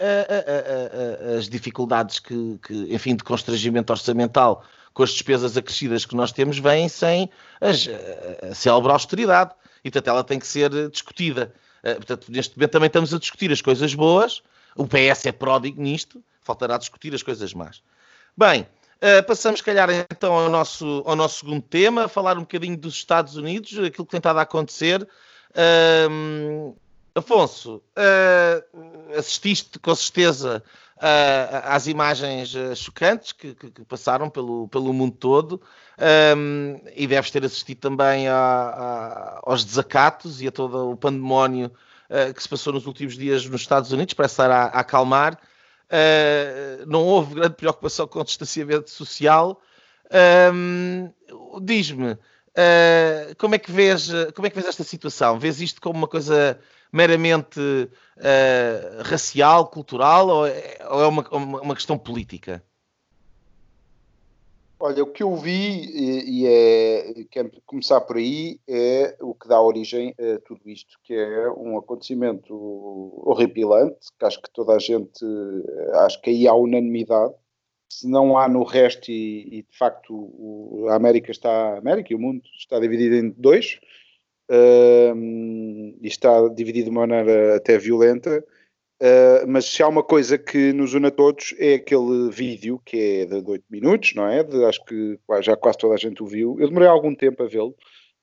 as dificuldades que, que, enfim, de constrangimento orçamental com as despesas acrescidas que nós temos, vêm sem as, a célebre austeridade. E, portanto, ela tem que ser discutida. Eh, portanto, neste momento também estamos a discutir as coisas boas. O PS é pródigo nisto. Faltará discutir as coisas más. Bem, passamos, se calhar, então ao nosso, ao nosso segundo tema, falar um bocadinho dos Estados Unidos, aquilo que tem estado a acontecer. Afonso, uh, assististe com certeza uh, às imagens uh, chocantes que, que, que, passaram pelo, pelo mundo todo um, e deves ter assistido também a, a, aos desacatos e a todo o pandemónio uh, que se passou nos últimos dias nos Estados Unidos, parece estar a, a acalmar. não houve grande preocupação com o distanciamento social. Um, Diz-me, como, é que vês, como é que vês esta situação? Vês isto como uma coisa meramente uh, racial, cultural ou é, ou é uma, uma questão política? Olha, o que eu vi, e, é, quero começar por aí, é o que dá origem a tudo isto, que é um acontecimento horripilante, que acho que toda a gente, acho que aí há unanimidade, se não há no resto, e, e de facto o, a América está, a América e o mundo está dividido em dois, uh, e está dividido de uma maneira até violenta. Uh, mas se há uma coisa que nos une a todos é aquele vídeo que é de 8 minutos, não é? De, acho que já quase toda a gente o viu. Eu demorei algum tempo a vê-lo,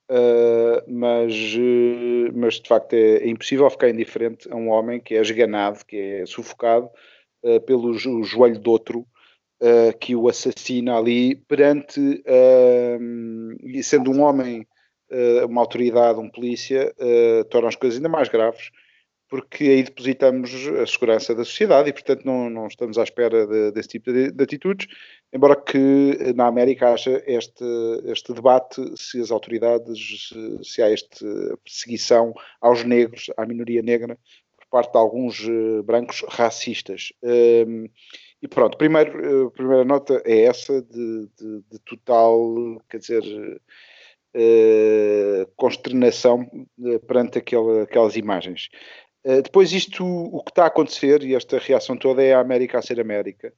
uh, mas, uh, mas de facto é, é, impossível ficar indiferente a um homem que é esganado, que é sufocado pelo jo joelho de outro. que o assassina ali perante, sendo um homem uma autoridade, um polícia, uh, torna as coisas ainda mais graves, porque aí depositamos a segurança da sociedade e, portanto, não, não estamos à espera de, desse tipo de, de, atitudes, embora que na América haja este, este debate se as autoridades, se, se há esta perseguição aos negros, à minoria negra, por parte de alguns brancos racistas. Um, e pronto, primeiro, a primeira nota é essa de, de, de total, quer dizer, consternação uh, perante aquele, aquelas imagens. Uh, depois, isto, o que está a acontecer, e esta reação toda, é a América a ser América.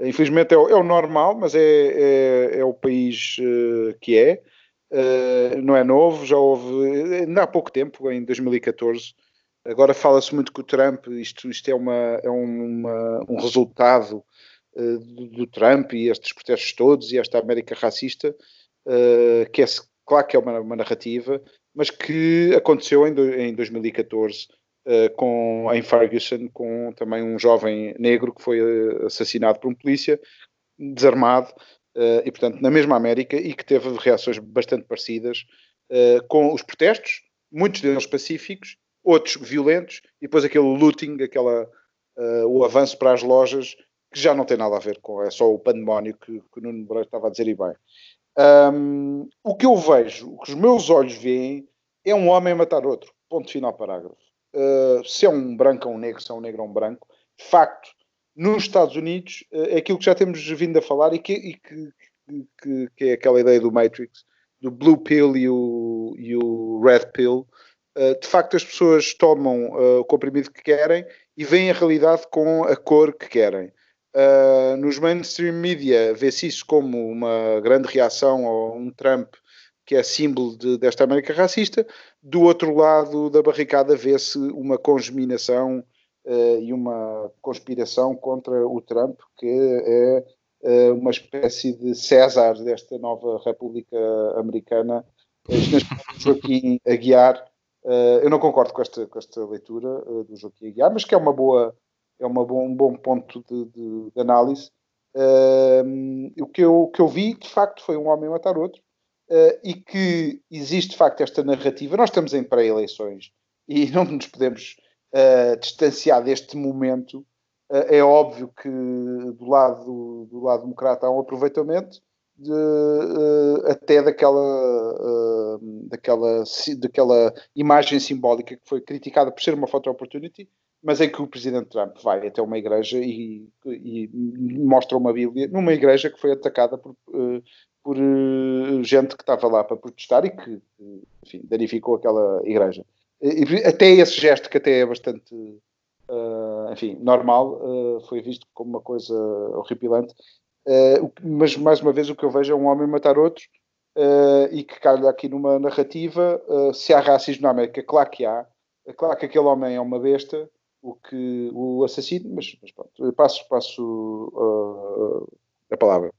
Infelizmente é o, é o normal, mas é, é, é o país que é. não é novo, já houve, ainda há pouco tempo, em 2014, Agora fala-se muito que o Trump, isto, isto é, uma, é uma, um resultado uh, do, do, Trump e estes protestos todos e esta América racista, uh, que é claro que é uma, uma narrativa, mas que aconteceu em, do, em 2014 uh, eh, com, em Ferguson, com também um jovem negro que foi uh, assassinado por um polícia desarmado, uh, e portanto na mesma América, e que teve reações bastante parecidas com os protestos, muitos deles pacíficos, outros violentos, e depois aquele looting, aquela, o avanço para as lojas, que já não tem nada a ver com, é só o pandemónio que, que o Nuno Moreira estava a dizer e bem. Um, o que eu vejo, o que os meus olhos veem, é um homem matar outro. Ponto final, parágrafo. uh, se é um branco ou um negro, se é um negro ou um branco, de facto, nos Estados Unidos, uh, é aquilo que já temos vindo a falar e que, e que, que, que, é aquela ideia do Matrix, do Blue Pill e o, e o Red Pill. Uh, de facto, as pessoas tomam o comprimido que querem e veem a realidade com a cor que querem. Uh, nos mainstream media vê-se isso como uma grande reação a um Trump que é símbolo de, desta América racista. Do outro lado da barricada vê-se uma congeminação uh, e uma conspiração contra o Trump, que é uh, uma espécie de César desta nova República Americana. Joaquim Aguiar. eu não concordo com esta, com esta leitura do Joaquim Aguiar, mas que é uma boa é uma bom, um bom ponto de, de, de análise. Uh, o, que eu, o que eu vi, de facto, foi um homem matar outro uh, e que existe, de facto, esta narrativa. Nós estamos em pré-eleições e não nos podemos uh, distanciar deste momento. Uh, é óbvio que do lado, do lado democrata há um aproveitamento de, até daquela, daquela, daquela imagem simbólica que foi criticada por ser uma photo opportunity mas em que o presidente Trump vai até uma igreja e, e mostra uma Bíblia numa igreja que foi atacada por, uh, por uh, gente que estava lá para protestar e que, enfim, danificou aquela igreja. Até esse gesto, que até é bastante, uh, enfim, normal, foi visto como uma coisa horripilante. mas, mais uma vez, o que eu vejo é um homem matar outro e que calha aqui numa narrativa. se há racismo na América, claro que há. É claro que aquele homem é uma besta, o que o assassino, mas, mas pronto, passo, passo uh, a palavra.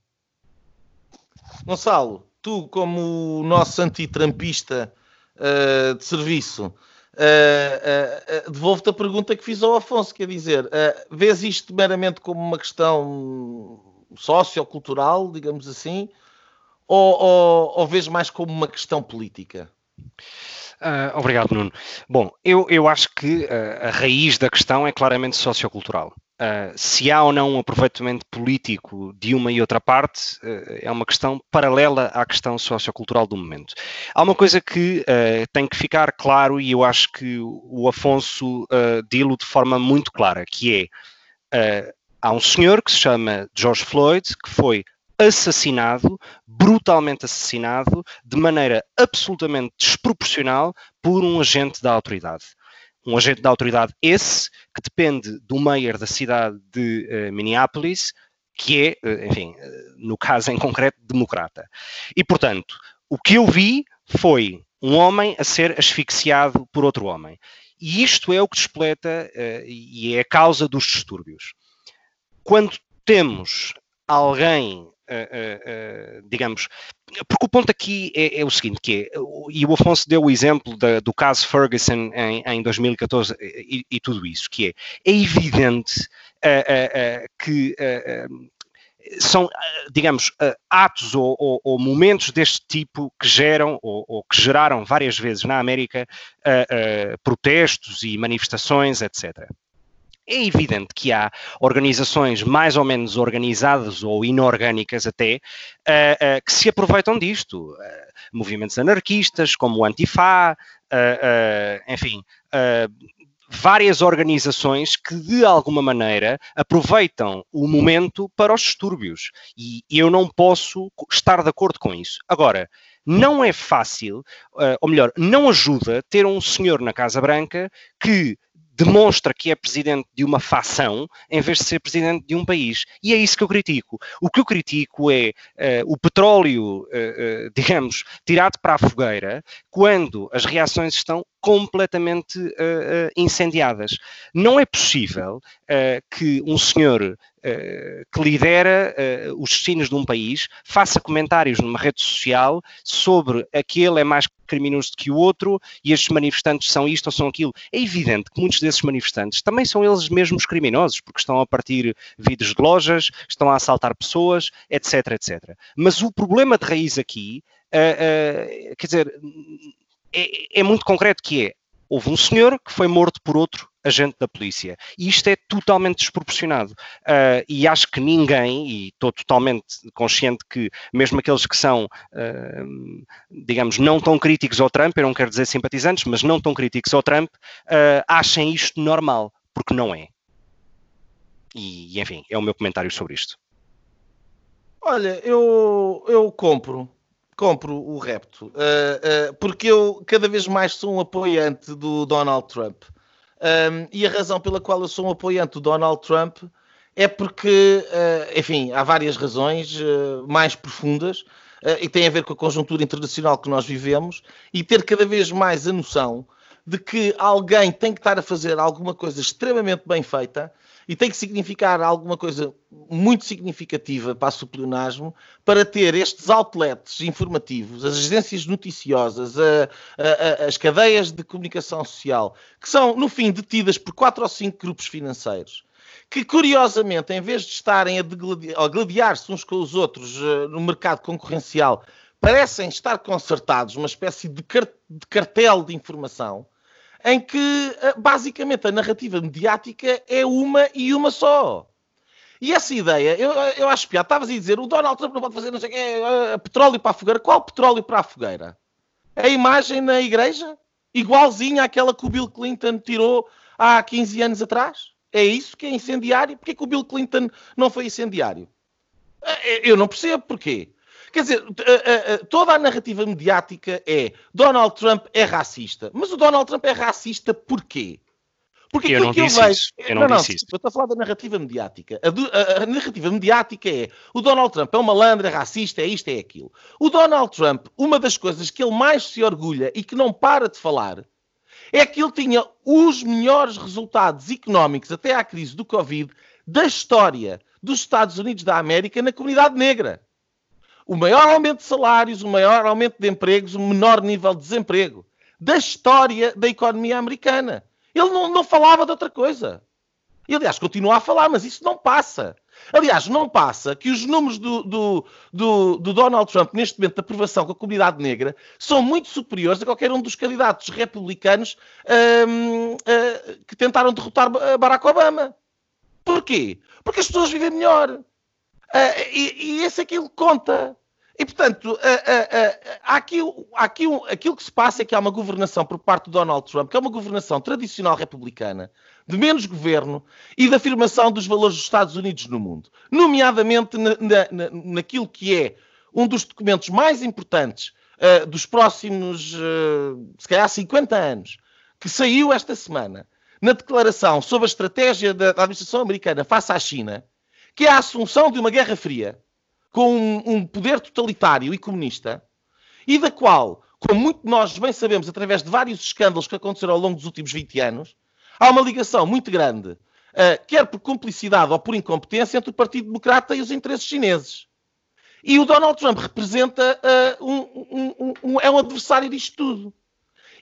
Gonçalo, tu, como nosso antitrampista uh, de serviço, uh, uh, devolvo-te a pergunta que fiz ao Afonso, quer dizer, uh, vês isto meramente como uma questão sociocultural, digamos assim, ou, ou, ou vês mais como uma questão política? Uh, obrigado, Nuno. Bom, eu, eu acho que uh, a raiz da questão é claramente sociocultural. Uh, se há ou não um aproveitamento político de uma e outra parte é uma questão paralela à questão sociocultural do momento. Há uma coisa que tem que ficar claro, e eu acho que o Afonso uh, dilo de forma muito clara, que é há um senhor que se chama George Floyd, que foi assassinado, brutalmente assassinado, de maneira absolutamente desproporcional por um agente da autoridade. Um agente da autoridade esse que depende do mayor da cidade de uh, Minneapolis, que é, uh, enfim, uh, no caso em concreto, democrata. E, portanto, o que eu vi foi um homem a ser asfixiado por outro homem. E isto é o que despleta e é a causa dos distúrbios. Quando temos alguém Uh, uh, digamos, porque o ponto aqui é, é, o seguinte, que é, e o Afonso deu o exemplo da, do caso Ferguson em, em 2014 e, e, tudo isso, que é, é evidente uh, que são, digamos, atos ou, ou, ou, momentos deste tipo que geram ou, ou, que geraram várias vezes na América protestos e manifestações, etc. É evidente que há organizações mais ou menos organizadas ou inorgânicas até uh, uh, que se aproveitam disto. Uh, movimentos anarquistas, como o Antifa, enfim, várias organizações que de alguma maneira aproveitam o momento para os distúrbios. E eu não posso estar de acordo com isso. Agora, não é fácil, ou melhor, não ajuda ter um senhor na Casa Branca que demonstra que é presidente de uma facção em vez de ser presidente de um país. E é isso que eu critico. O que eu critico é uh, o petróleo, uh, uh, digamos, tirado para a fogueira quando as reações estão completamente incendiadas. Não é possível que um senhor que lidera uh, os destinos de um país faça comentários numa rede social sobre aquele é mais criminoso que o outro e estes manifestantes são isto ou são aquilo. É evidente que muitos desses manifestantes também são eles mesmos criminosos, porque estão a partir vidros de lojas, estão a assaltar pessoas, etc, etc. Mas o problema de raiz aqui, uh, quer dizer, é, é muito concreto que é Houve um senhor que foi morto por outro agente da polícia. E isto é totalmente desproporcionado. Uh, e acho que ninguém, e estou totalmente consciente que mesmo aqueles que são, uh, digamos, não tão críticos ao Trump, eu não quero dizer simpatizantes, mas não tão críticos ao Trump, uh, achem isto normal, porque não é. E, enfim, é o meu comentário sobre isto. Olha, eu, eu compro compro o repto, uh, uh, porque eu cada vez mais sou um apoiante do Donald Trump. Um, e a razão pela qual eu sou um apoiante do Donald Trump é porque, uh, enfim, há várias razões mais profundas e tem a ver com a conjuntura internacional que nós vivemos e ter cada vez mais a noção de que alguém tem que estar a fazer alguma coisa extremamente bem feita e tem que significar alguma coisa muito significativa para a supleonasmo para ter estes outlets informativos, as agências noticiosas, a, a, a, as cadeias de comunicação social, que são, no fim, detidas por quatro ou cinco grupos financeiros, que curiosamente, em vez de estarem a gladiar-se uns com os outros uh, no mercado concorrencial, parecem estar concertados, uma espécie de, de cartel de informação em que eh, basicamente a narrativa mediática é uma e uma só. E essa ideia, eu, eu acho piada, estavas a dizer, o Donald Trump não pode fazer não sei o quê, uh, petróleo para a fogueira. Qual petróleo para a fogueira? A imagem na igreja? Igualzinha àquela que o Bill Clinton tirou há 15 anos atrás? É isso que é incendiário? Porquê que o Bill Clinton não foi incendiário? Eu não percebo porquê. Quer dizer, toda a narrativa mediática é Donald Trump é racista. Mas o Donald Trump é racista porquê? Porque eu não que disse eu vejo... Isso. Eu não, não, disse isso. Eu estou a falar da narrativa mediática. A, a, a, narrativa mediática é o Donald Trump é um malandro, é racista, é isto, é aquilo. O Donald Trump, uma das coisas que ele mais se orgulha e que não para de falar é que ele tinha os melhores resultados económicos até à crise do Covid da história dos Estados Unidos da América na comunidade negra o maior aumento de salários, o maior aumento de empregos, o menor nível de desemprego da história da economia americana. Ele não, não falava de outra coisa. E, aliás, continua a falar, mas isso não passa. Aliás, não passa que os números do, do, do, do, Donald Trump neste momento de aprovação com a comunidade negra são muito superiores a qualquer um dos candidatos republicanos hum, hum, que tentaram derrotar Barack Obama. Porquê? Porque as pessoas vivem melhor. Uh, e, e esse aquilo conta. E, portanto, uh, uh, há aqui, há aqui um, aquilo que se passa é que há uma governação por parte do Donald Trump, que é uma governação tradicional republicana, de menos governo e de afirmação dos valores dos Estados Unidos no mundo. Nomeadamente na, na, naquilo que é um dos documentos mais importantes dos próximos, se calhar, 50 anos, que saiu esta semana, na declaração sobre a estratégia da, da administração americana face à China, que é a assunção de uma Guerra Fria com um, um poder totalitário e comunista e da qual, como muito nós bem sabemos, através de vários escândalos que aconteceram ao longo dos últimos 20 anos, há uma ligação muito grande, uh, quer por cumplicidade ou por incompetência, entre o Partido Democrata e os interesses chineses. E o Donald Trump representa uh, um, um, um, é um adversário disto tudo.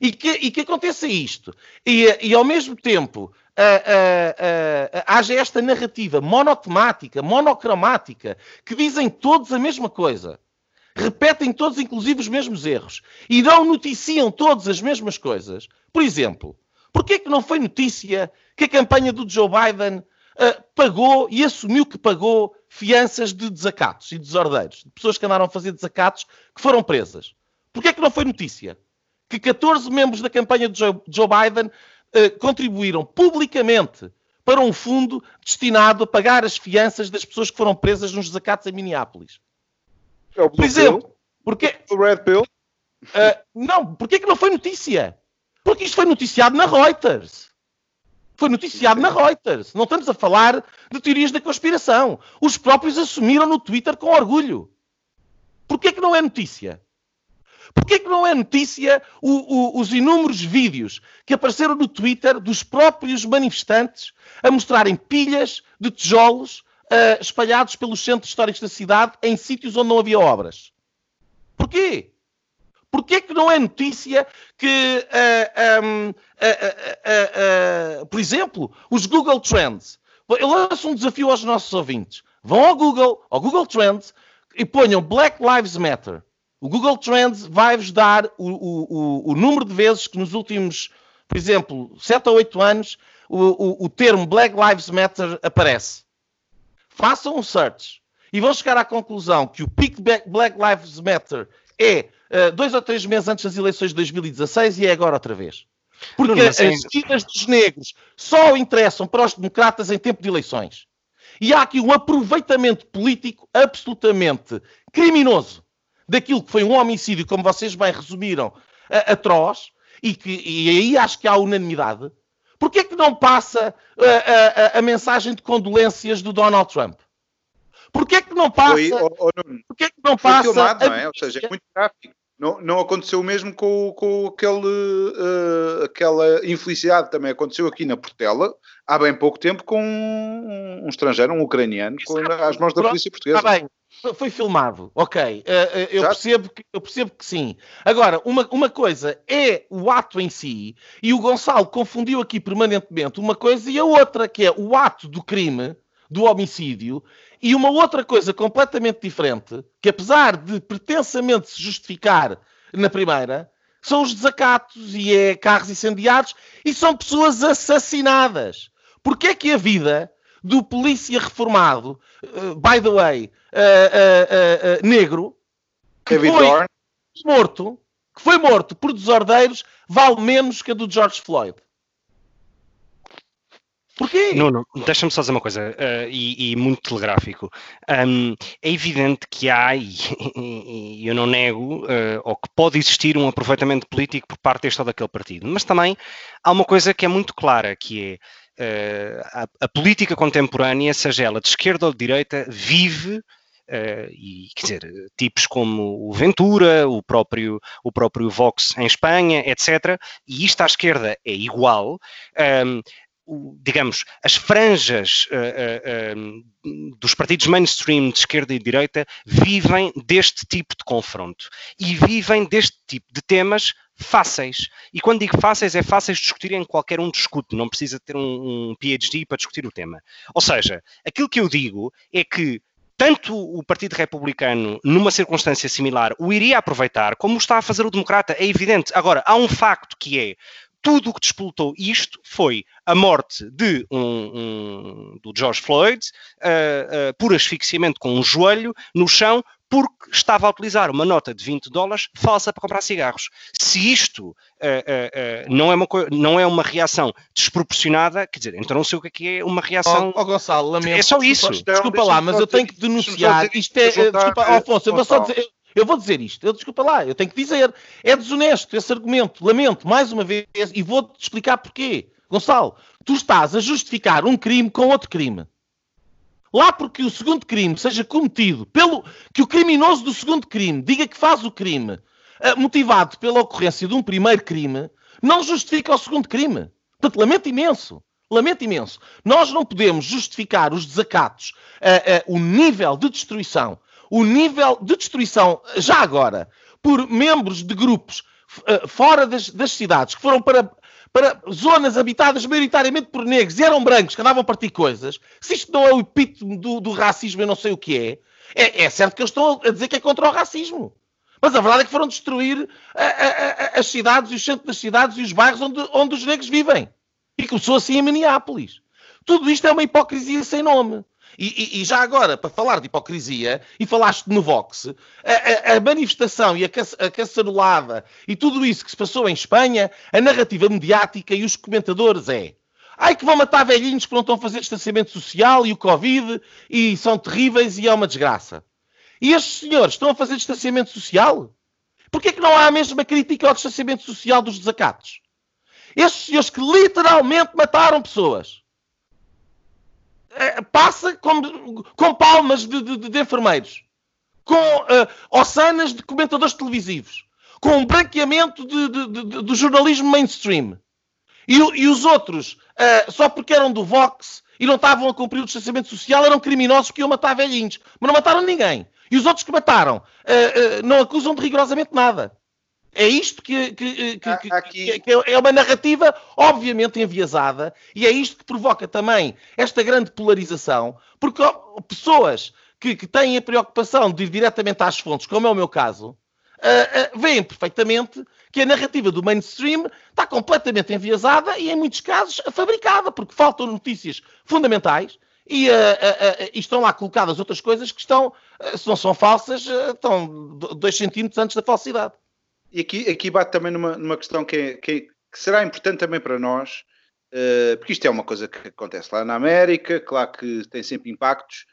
E que, e que aconteça isto. E, e ao mesmo tempo uh, uh, uh, haja esta narrativa monotemática, monocromática, que dizem todos a mesma coisa. Repetem todos, inclusive, os mesmos erros. E não noticiam todos as mesmas coisas. Por exemplo, porquê que não foi notícia que a campanha do Joe Biden uh, pagou e assumiu que pagou fianças de desacatos e desordeiros, de pessoas que andaram a fazer desacatos que foram presas? Porquê que não foi notícia? Que 14 membros da campanha de Joe, Biden eh, contribuíram publicamente para um fundo destinado a pagar as fianças das pessoas que foram presas nos desacatos em Minneapolis. É o Por exemplo, Pill? porque... O Red Pill? Uh, não, porquê que não foi notícia? Porque isto foi noticiado na Reuters. Foi noticiado na Reuters. Não estamos a falar de teorias da conspiração. Os próprios assumiram no Twitter com orgulho. Porquê que não é notícia? Porquê que não é notícia o, o, os inúmeros vídeos que apareceram no Twitter dos próprios manifestantes a mostrarem pilhas de tijolos uh, espalhados pelos centros históricos da cidade em sítios onde não havia obras? Porquê? Porquê que não é notícia que, uh, um, uh, por exemplo, os Google Trends... Eu lanço um desafio aos nossos ouvintes. Vão ao Google, ao Google Trends, e ponham Black Lives Matter. O Google Trends vai-vos dar o, o, o, número de vezes que nos últimos por exemplo, 7 ou 8 anos, o, o, termo Black Lives Matter aparece. Façam um search e vão chegar à conclusão que o pico Black Lives Matter é uh, dois ou três meses antes das eleições de 2016 e é agora outra vez. Porque não, as vidas dos negros só interessam para os democratas em tempo de eleições. E há aqui um aproveitamento político absolutamente criminoso daquilo que foi um homicídio, como vocês bem resumiram, atroz, e, que, e aí acho que há unanimidade. Porquê é que não passa a, a, a, mensagem de condolências do Donald Trump? Porquê é que não passa... Foi, oh, oh, Porquê é que não passa... Filmado, não é? Ou seja, é muito gráfico. Não, não aconteceu o mesmo com, com aquele, uh, aquela infelicidade também aconteceu aqui na Portela há bem pouco tempo com um, um estrangeiro, um ucraniano, com, às mãos da polícia portuguesa. Está bem, foi filmado, ok. Uh, eu, percebo que, eu percebo que sim. Agora, uma, uma coisa é o ato em si, e o Gonçalo confundiu aqui permanentemente uma coisa e a outra, que é o ato do crime, do homicídio, e uma outra coisa completamente diferente, que apesar de pretensamente se justificar na primeira, são os desacatos e é carros incendiados e são pessoas assassinadas. Porquê é que a vida do polícia reformado, uh, by the way, uh, uh, negro, que David foi Dorn. morto, que foi morto por desordeiros, vale menos que a do George Floyd? Porquê? Não, não, deixa-me só dizer uma coisa, uh, e, e, muito telegráfico. Um, é evidente que há, e, e eu não nego, uh, ou que pode existir um aproveitamento político por parte deste ou daquele partido, mas também há uma coisa que é muito clara, que é uh, a, a, política contemporânea, seja ela de esquerda ou de direita, vive Uh, e quer dizer, tipos como o Ventura, o próprio, o próprio Vox em Espanha, etc. E isto à esquerda é igual. Um, digamos, as franjas uh, uh, dos partidos mainstream de esquerda e direita vivem deste tipo de confronto e vivem deste tipo de temas fáceis. E quando digo fáceis, é fáceis de discutirem, qualquer um discute, não precisa ter um, um PhD para discutir o tema. Ou seja, aquilo que eu digo é que tanto o Partido Republicano, numa circunstância similar, o iria aproveitar, como está a fazer o Democrata, é evidente. Agora, há um facto que é tudo o que despoltou isto foi a morte de um, um do George Floyd uh, uh, por asfixiamento com um joelho no chão porque estava a utilizar uma nota de 20 dólares falsa para comprar cigarros. Se isto uh, não, é uma não é uma reação desproporcionada, quer dizer, então não sei o que é, que é uma reação. Ó oh, oh, Gonçalo, lamento. É só isso. Desculpa, desculpa lá, mas eu tenho que denunciar. Isto é. Desculpa, Alfonso, eu vou só dizer. Eu vou dizer isto, eu desculpa lá, eu tenho que dizer. É desonesto esse argumento, lamento, mais uma vez, e vou-te explicar porquê. Gonçalo, tu estás a justificar um crime com outro crime. Lá porque o segundo crime seja cometido pelo. que o criminoso do segundo crime diga que faz o crime uh, motivado pela ocorrência de um primeiro crime, não justifica o segundo crime. Portanto, lamento imenso. Lamento imenso. Nós não podemos justificar os desacatos, uh, uh, o nível de destruição o nível de destruição, já agora, por membros de grupos uh, fora das, das, cidades, que foram para, para zonas habitadas maioritariamente por negros e eram brancos, que andavam a partir coisas, se isto não é o epítome do, do racismo, eu não sei o que é, é, é, certo que eles estão a dizer que é contra o racismo. Mas a verdade é que foram destruir a, a, a, as cidades, os centros das cidades e os bairros onde, onde os negros vivem. E começou assim em Minneapolis. Tudo isto é uma hipocrisia sem nome. E, e, e, já agora, para falar de hipocrisia, e falaste no Vox, a, a, a manifestação e a, a caçarolada e tudo isso que se passou em Espanha, a narrativa mediática e os comentadores é ai que vão matar velhinhos que não estão a fazer distanciamento social e o Covid e são terríveis e é uma desgraça. E estes senhores estão a fazer distanciamento social? Porquê que não há a mesma crítica ao distanciamento social dos desacatos? Estes senhores que literalmente mataram pessoas passa com, com palmas de, de, de enfermeiros, com uh, ossanas de comentadores televisivos, com um branqueamento de, do jornalismo mainstream. E, e os outros, uh, só porque eram do Vox e não estavam a cumprir o distanciamento social, eram criminosos que iam matar velhinhos. Mas não mataram ninguém. E os outros que mataram uh, não acusam de rigorosamente nada. É isto que, que, que, Aqui... que, é uma narrativa obviamente enviesada e é isto que provoca também esta grande polarização, porque pessoas que, têm a preocupação de ir diretamente às fontes, como é o meu caso, uh, uh, veem perfeitamente que a narrativa do mainstream está completamente enviesada e, em muitos casos, fabricada, porque faltam notícias fundamentais e, uh, e estão lá colocadas outras coisas que estão, se não são falsas, estão dois centímetros antes da falsidade. E aqui, aqui bate também numa, numa questão que, é, que, é, que será importante também para nós, porque isto é uma coisa que acontece lá na América, claro que tem sempre impactos,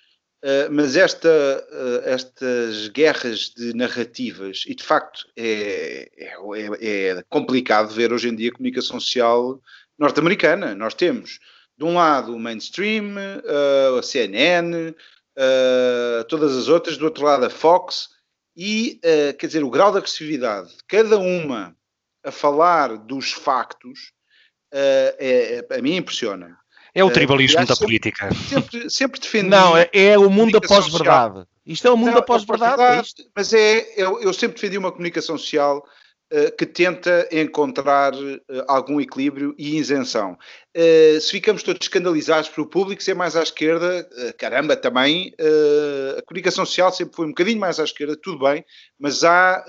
Uh, mas esta, uh, estas guerras de narrativas, e de facto é, é, é, complicado ver hoje em dia a comunicação social norte-americana. Nós temos, de um lado, o mainstream, uh, a CNN, todas as outras, do outro lado, a Fox, e quer dizer, o grau de agressividade de cada uma a falar dos factos, é, a mim impressiona. É o eh, tribalismo da política. Sempre, sempre defendi. Não, é, é o mundo da pós-verdade. Isto é o mundo da pós-verdade. É mas é, eu, eu, sempre defendi uma comunicação social uh, que tenta encontrar uh, algum equilíbrio e isenção. Uh, se ficamos todos escandalizados pelo público ser mais à esquerda, caramba, também a comunicação social sempre foi um bocadinho mais à esquerda, tudo bem, mas há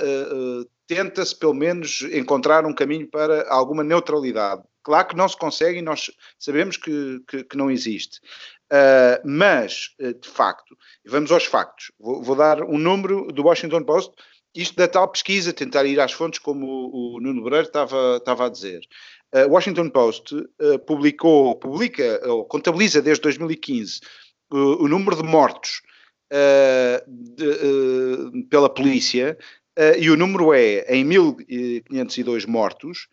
tenta-se pelo menos encontrar um caminho para alguma neutralidade. Claro que não se consegue e nós sabemos que, que, que não existe. Uh, mas, de facto, vamos aos factos. Vou, vou, dar um número do Washington Post, isto da tal pesquisa, tentar ir às fontes, como o, o Nuno Breiro estava, estava a dizer. Uh, Washington Post uh, publicou, publica, ou contabiliza desde 2015 o, o número de mortos de, pela polícia, e o número é, em 1502 mortos,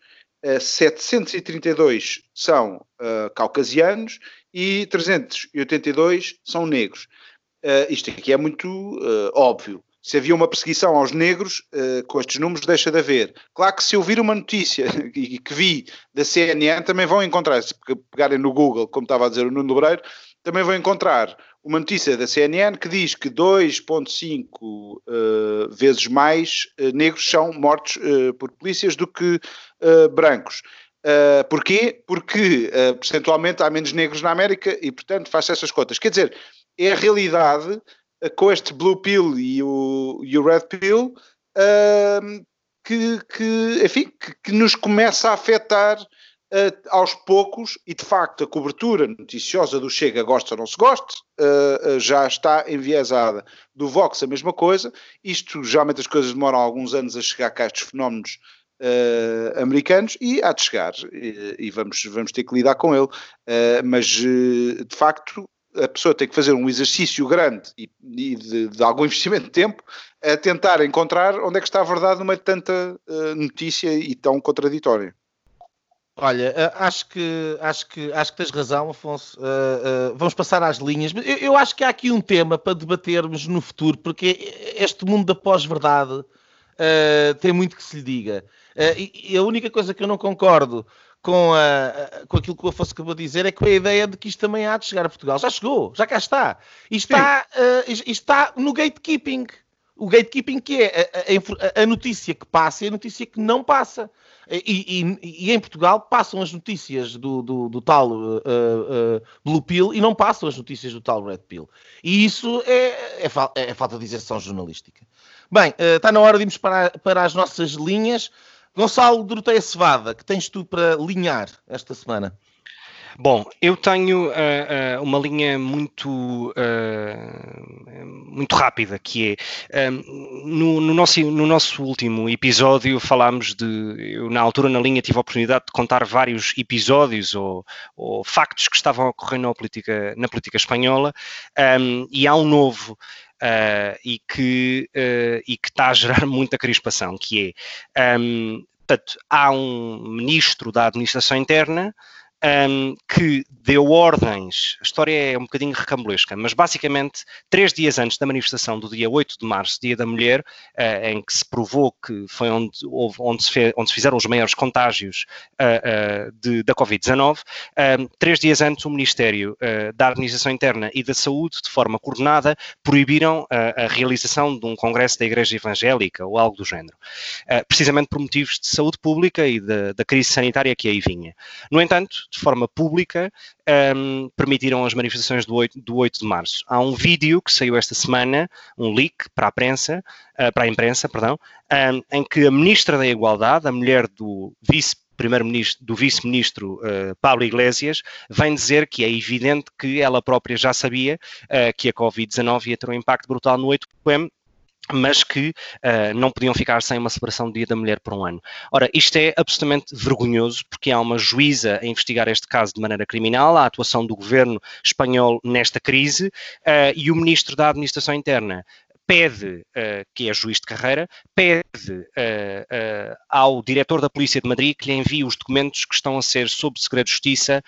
732 eh, são uh, caucasianos e 382 são negros. Uh, isto aqui é muito uh, óbvio. Se havia uma perseguição aos negros, com estes números deixa de haver. Claro que se eu vir uma notícia e que vi da CNN, também vão encontrar, se pegarem no Google, como estava a dizer o Nuno Lebreiro, também vão encontrar uma notícia da CNN que diz que 2,5 uh, vezes mais uh, negros são mortos uh, por polícias do que brancos. porquê? Porque percentualmente há menos negros na América e, portanto, faz essas contas. Quer dizer, é a realidade com este Blue Pill e o, e o Red Pill que, que, enfim, que, que nos começa a afetar uh, aos poucos, e de facto a cobertura noticiosa do Chega, gosta ou não se goste, uh, uh, já está enviesada. Do Vox a mesma coisa, isto geralmente as coisas demoram alguns anos a chegar cá estes fenómenos americanos e há de chegar, e, e, vamos, vamos ter que lidar com ele, mas de facto a pessoa tem que fazer um exercício grande e, e de, de, algum investimento de tempo a tentar encontrar onde é que está a verdade de tanta uh, notícia e tão contraditória. Olha, eh, acho que, acho que, acho que tens razão, Afonso. Uh, uh, vamos passar às linhas. Eu, eu, acho que há aqui um tema para debatermos no futuro, porque este mundo da pós-verdade tem muito que se lhe diga. E, e, a única coisa que eu não concordo com, a, com aquilo que o Afonso acabou de dizer é com a ideia de que isto também há de chegar a Portugal. Já chegou, já cá está. Isto está, isto está no gatekeeping. O gatekeeping que é a, a, a notícia que passa e a notícia que não passa. E, e, e, em Portugal passam as notícias do, do, do tal uh, uh, Blue Pill e não passam as notícias do tal Red Pill. E isso é, é, é falta de isenção jornalística. Bem, uh, está na hora de irmos para, para as nossas linhas. Gonçalo Doroteia Cevada, que tens tu para linhar esta semana? Bom, eu tenho uh, uh, uma linha muito, uh, muito rápida, que é no, no, nosso, no nosso último episódio falámos de. Eu, na altura, na linha, tive a oportunidade de contar vários episódios ou, ou factos que estavam a ocorrer na política, na política espanhola, um, e há um novo. E, que, e que está a gerar muita crispação, que é, um, portanto, há um ministro da administração interna um, que deu ordens, a história é um bocadinho recambulesca, mas basicamente, três dias antes da manifestação do dia 8 de março, Dia da Mulher, uh, em que se provou que foi onde, houve, onde, se, onde se fizeram os maiores contágios uh, uh, de, da Covid-19, três dias antes o Ministério da Administração Interna e da Saúde, de forma coordenada, proibiram a realização de um congresso da Igreja Evangélica ou algo do género, precisamente por motivos de saúde pública e da, da crise sanitária que aí vinha. No entanto, de forma pública, um, permitiram as manifestações do 8, do 8 de março. Há um vídeo que saiu esta semana, um leak para a prensa, uh, para a imprensa, perdão, um, em que a Ministra da Igualdade, a mulher do vice primeiro-ministro, do vice-ministro uh, Pablo Iglesias, vem dizer que é evidente que ela própria já sabia uh, que a Covid-19 ia ter um impacto brutal no 8M mas que uh, não podiam ficar sem uma separação do Dia da Mulher por um ano. Ora, isto é absolutamente vergonhoso, porque há uma juíza a investigar este caso de maneira criminal, a atuação do governo espanhol nesta crise uh, e o ministro da Administração Interna pede, uh, que é juiz de carreira, pede uh, uh, ao diretor da Polícia de Madrid que lhe envie os documentos que estão a ser sob segredo de justiça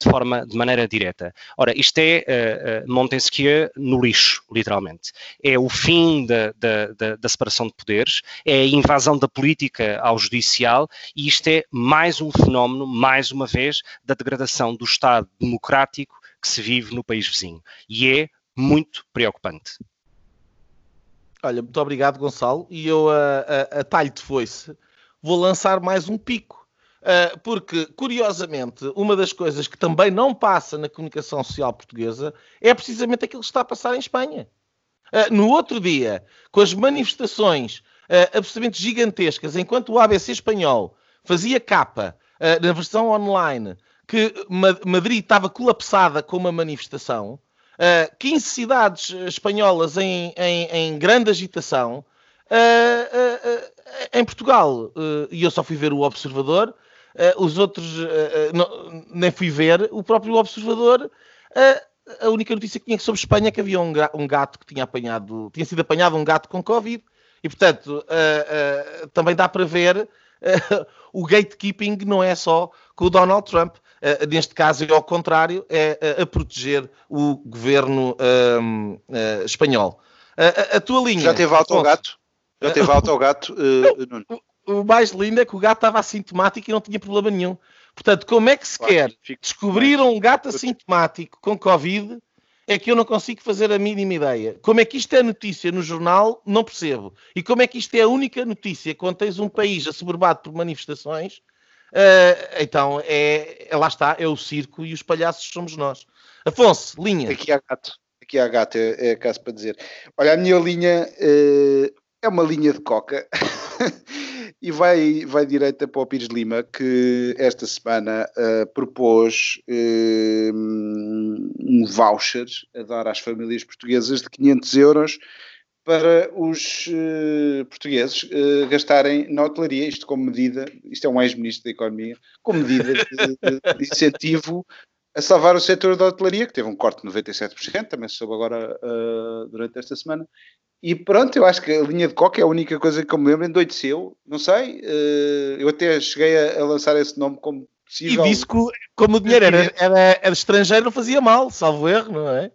de forma, de maneira direta. Ora, isto é Montesquieu no lixo, literalmente. É o fim da, da, da, da separação de poderes, é a invasão da política ao judicial e isto é mais um fenómeno, mais uma vez, da degradação do Estado democrático que se vive no país vizinho. E é muito preocupante. Olha, muito obrigado, Gonçalo. E eu, a, a, a talho de foice, vou lançar mais um pico. Uh, porque, curiosamente, uma das coisas que também não passa na comunicação social portuguesa é precisamente aquilo que está a passar em Espanha. Uh, no outro dia, com as manifestações uh, absolutamente gigantescas, enquanto o ABC espanhol fazia capa na versão online que Madrid estava colapsada com uma manifestação, uh, eh, 15 cidades espanholas em, em, em grande agitação. Uh, uh, em Portugal, e eu só fui ver o Observador, os outros não, nem fui ver, o próprio Observador a única notícia que tinha sobre Espanha é que havia um, gato que tinha apanhado, tinha sido apanhado um gato com Covid, e portanto também dá para ver o gatekeeping não é só com o Donald Trump. Uh, neste caso é ao contrário, é uh, a proteger o governo uh, espanhol. a tua linha. Já teve alto ao gato? Já teve alto ao gato, o, o mais lindo é que o gato estava assintomático e não tinha problema nenhum. Portanto, como é que se quer descobrir um gato assintomático com Covid é que eu não consigo fazer a mínima ideia. Como é que isto é notícia no jornal, não percebo. E como é que isto é a única notícia quando tens um país assoberbado por manifestações Uh, então, é, é, lá está, é o circo e os palhaços somos nós. Afonso, linha. Aqui há gato, aqui há gato, é, é caso para dizer. Olha, a minha linha uh, é uma linha de coca e vai, vai direita para o Pires Lima, que esta semana uh, propôs um voucher a dar às famílias portuguesas de 500 euros para os uh, portugueses uh, gastarem na hotelaria, isto como medida, isto é um ex-ministro da Economia, como medida de, de, incentivo a salvar o setor da hotelaria, que teve um corte de 97%, também se soube agora uh, durante esta semana. E pronto, eu acho que a linha de coca é a única coisa que eu me lembro, endoideceu, não sei, eu até cheguei a, a, lançar esse nome como possível. E disse que como o dinheiro era, era, era estrangeiro não fazia mal, salvo erro, não é?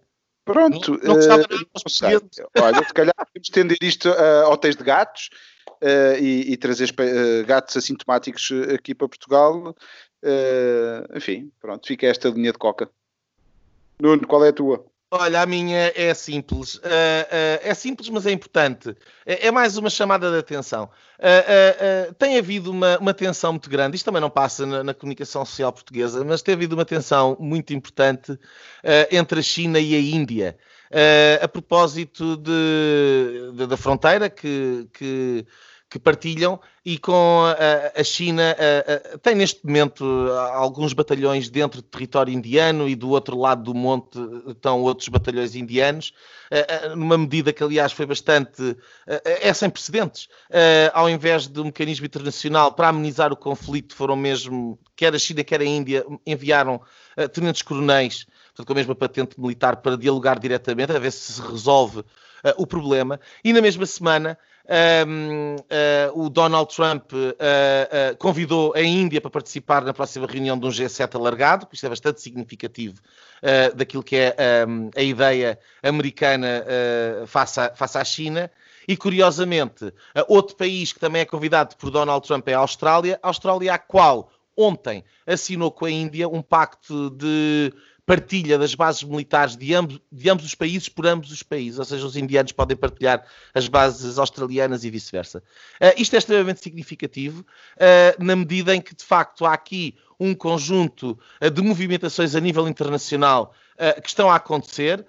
Pronto, não, não gostava uh, Olha, se calhar podemos estender isto a hotéis de gatos uh, e, e, trazer uh, gatos assintomáticos aqui para Portugal. Uh, enfim, pronto, fica esta linha de coca. Nuno, qual é a tua? Olha, a minha é simples. Uh, uh, é simples, mas é importante. É, é mais uma chamada de atenção. Uh, tem havido uma, uma, tensão muito grande. Isto também não passa na, na, comunicação social portuguesa, mas tem havido uma tensão muito importante entre a China e a Índia. a propósito de, de, da fronteira que, que que partilham e com a, a China a, a, tem neste momento alguns batalhões dentro do território indiano e do outro lado do monte estão outros batalhões indianos, numa medida que aliás foi bastante é sem precedentes. Ao invés de um mecanismo internacional para amenizar o conflito, foram mesmo quer a China quer a Índia enviaram tenentes coronéis com a mesma patente militar para dialogar diretamente, a ver se se resolve o problema. E na mesma semana um, uh, o Donald Trump uh, uh, convidou a Índia para participar na próxima reunião de um G7 alargado, que isto é bastante significativo daquilo que é um, a ideia americana face, a, face à China. E curiosamente, outro país que também é convidado por Donald Trump é a Austrália, a Austrália a qual ontem assinou com a Índia um pacto de partilha das bases militares de ambos, de ambos os países por ambos os países, ou seja, os indianos podem partilhar as bases australianas e vice-versa. Uh, isto é extremamente significativo, uh, na medida em que, de facto, há aqui um conjunto uh, de movimentações a nível internacional que estão a acontecer.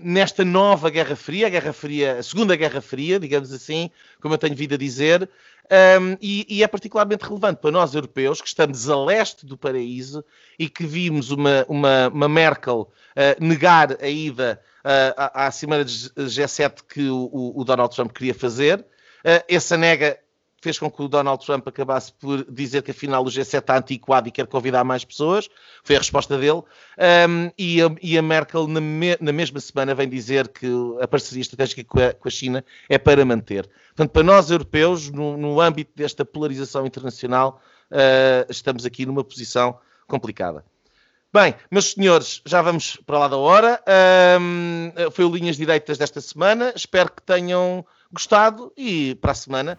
Nesta nova Guerra Fria, a Guerra Fria, a Segunda Guerra Fria, digamos assim, como eu tenho vindo a dizer, um, e, e, é particularmente relevante para nós europeus que estamos a leste do paraíso e que vimos uma, uma, uma Merkel uh, negar a ida uh, à, à Cimeira de G7 que o, o, Donald Trump queria fazer. Uh, essa nega fez com que o Donald Trump acabasse por dizer que afinal o G7 está antiquado e quer convidar mais pessoas. Foi a resposta dele. Um, e, a, e, a, Merkel, na, me, na, mesma semana, vem dizer que a parceria estratégica com a, com a China é para manter. Portanto, para nós europeus, no, no âmbito desta polarização internacional, uh, estamos aqui numa posição complicada. Bem, meus senhores, já vamos para lá da hora. Um, foi o Linhas Direitas desta semana. Espero que tenham gostado e para a semana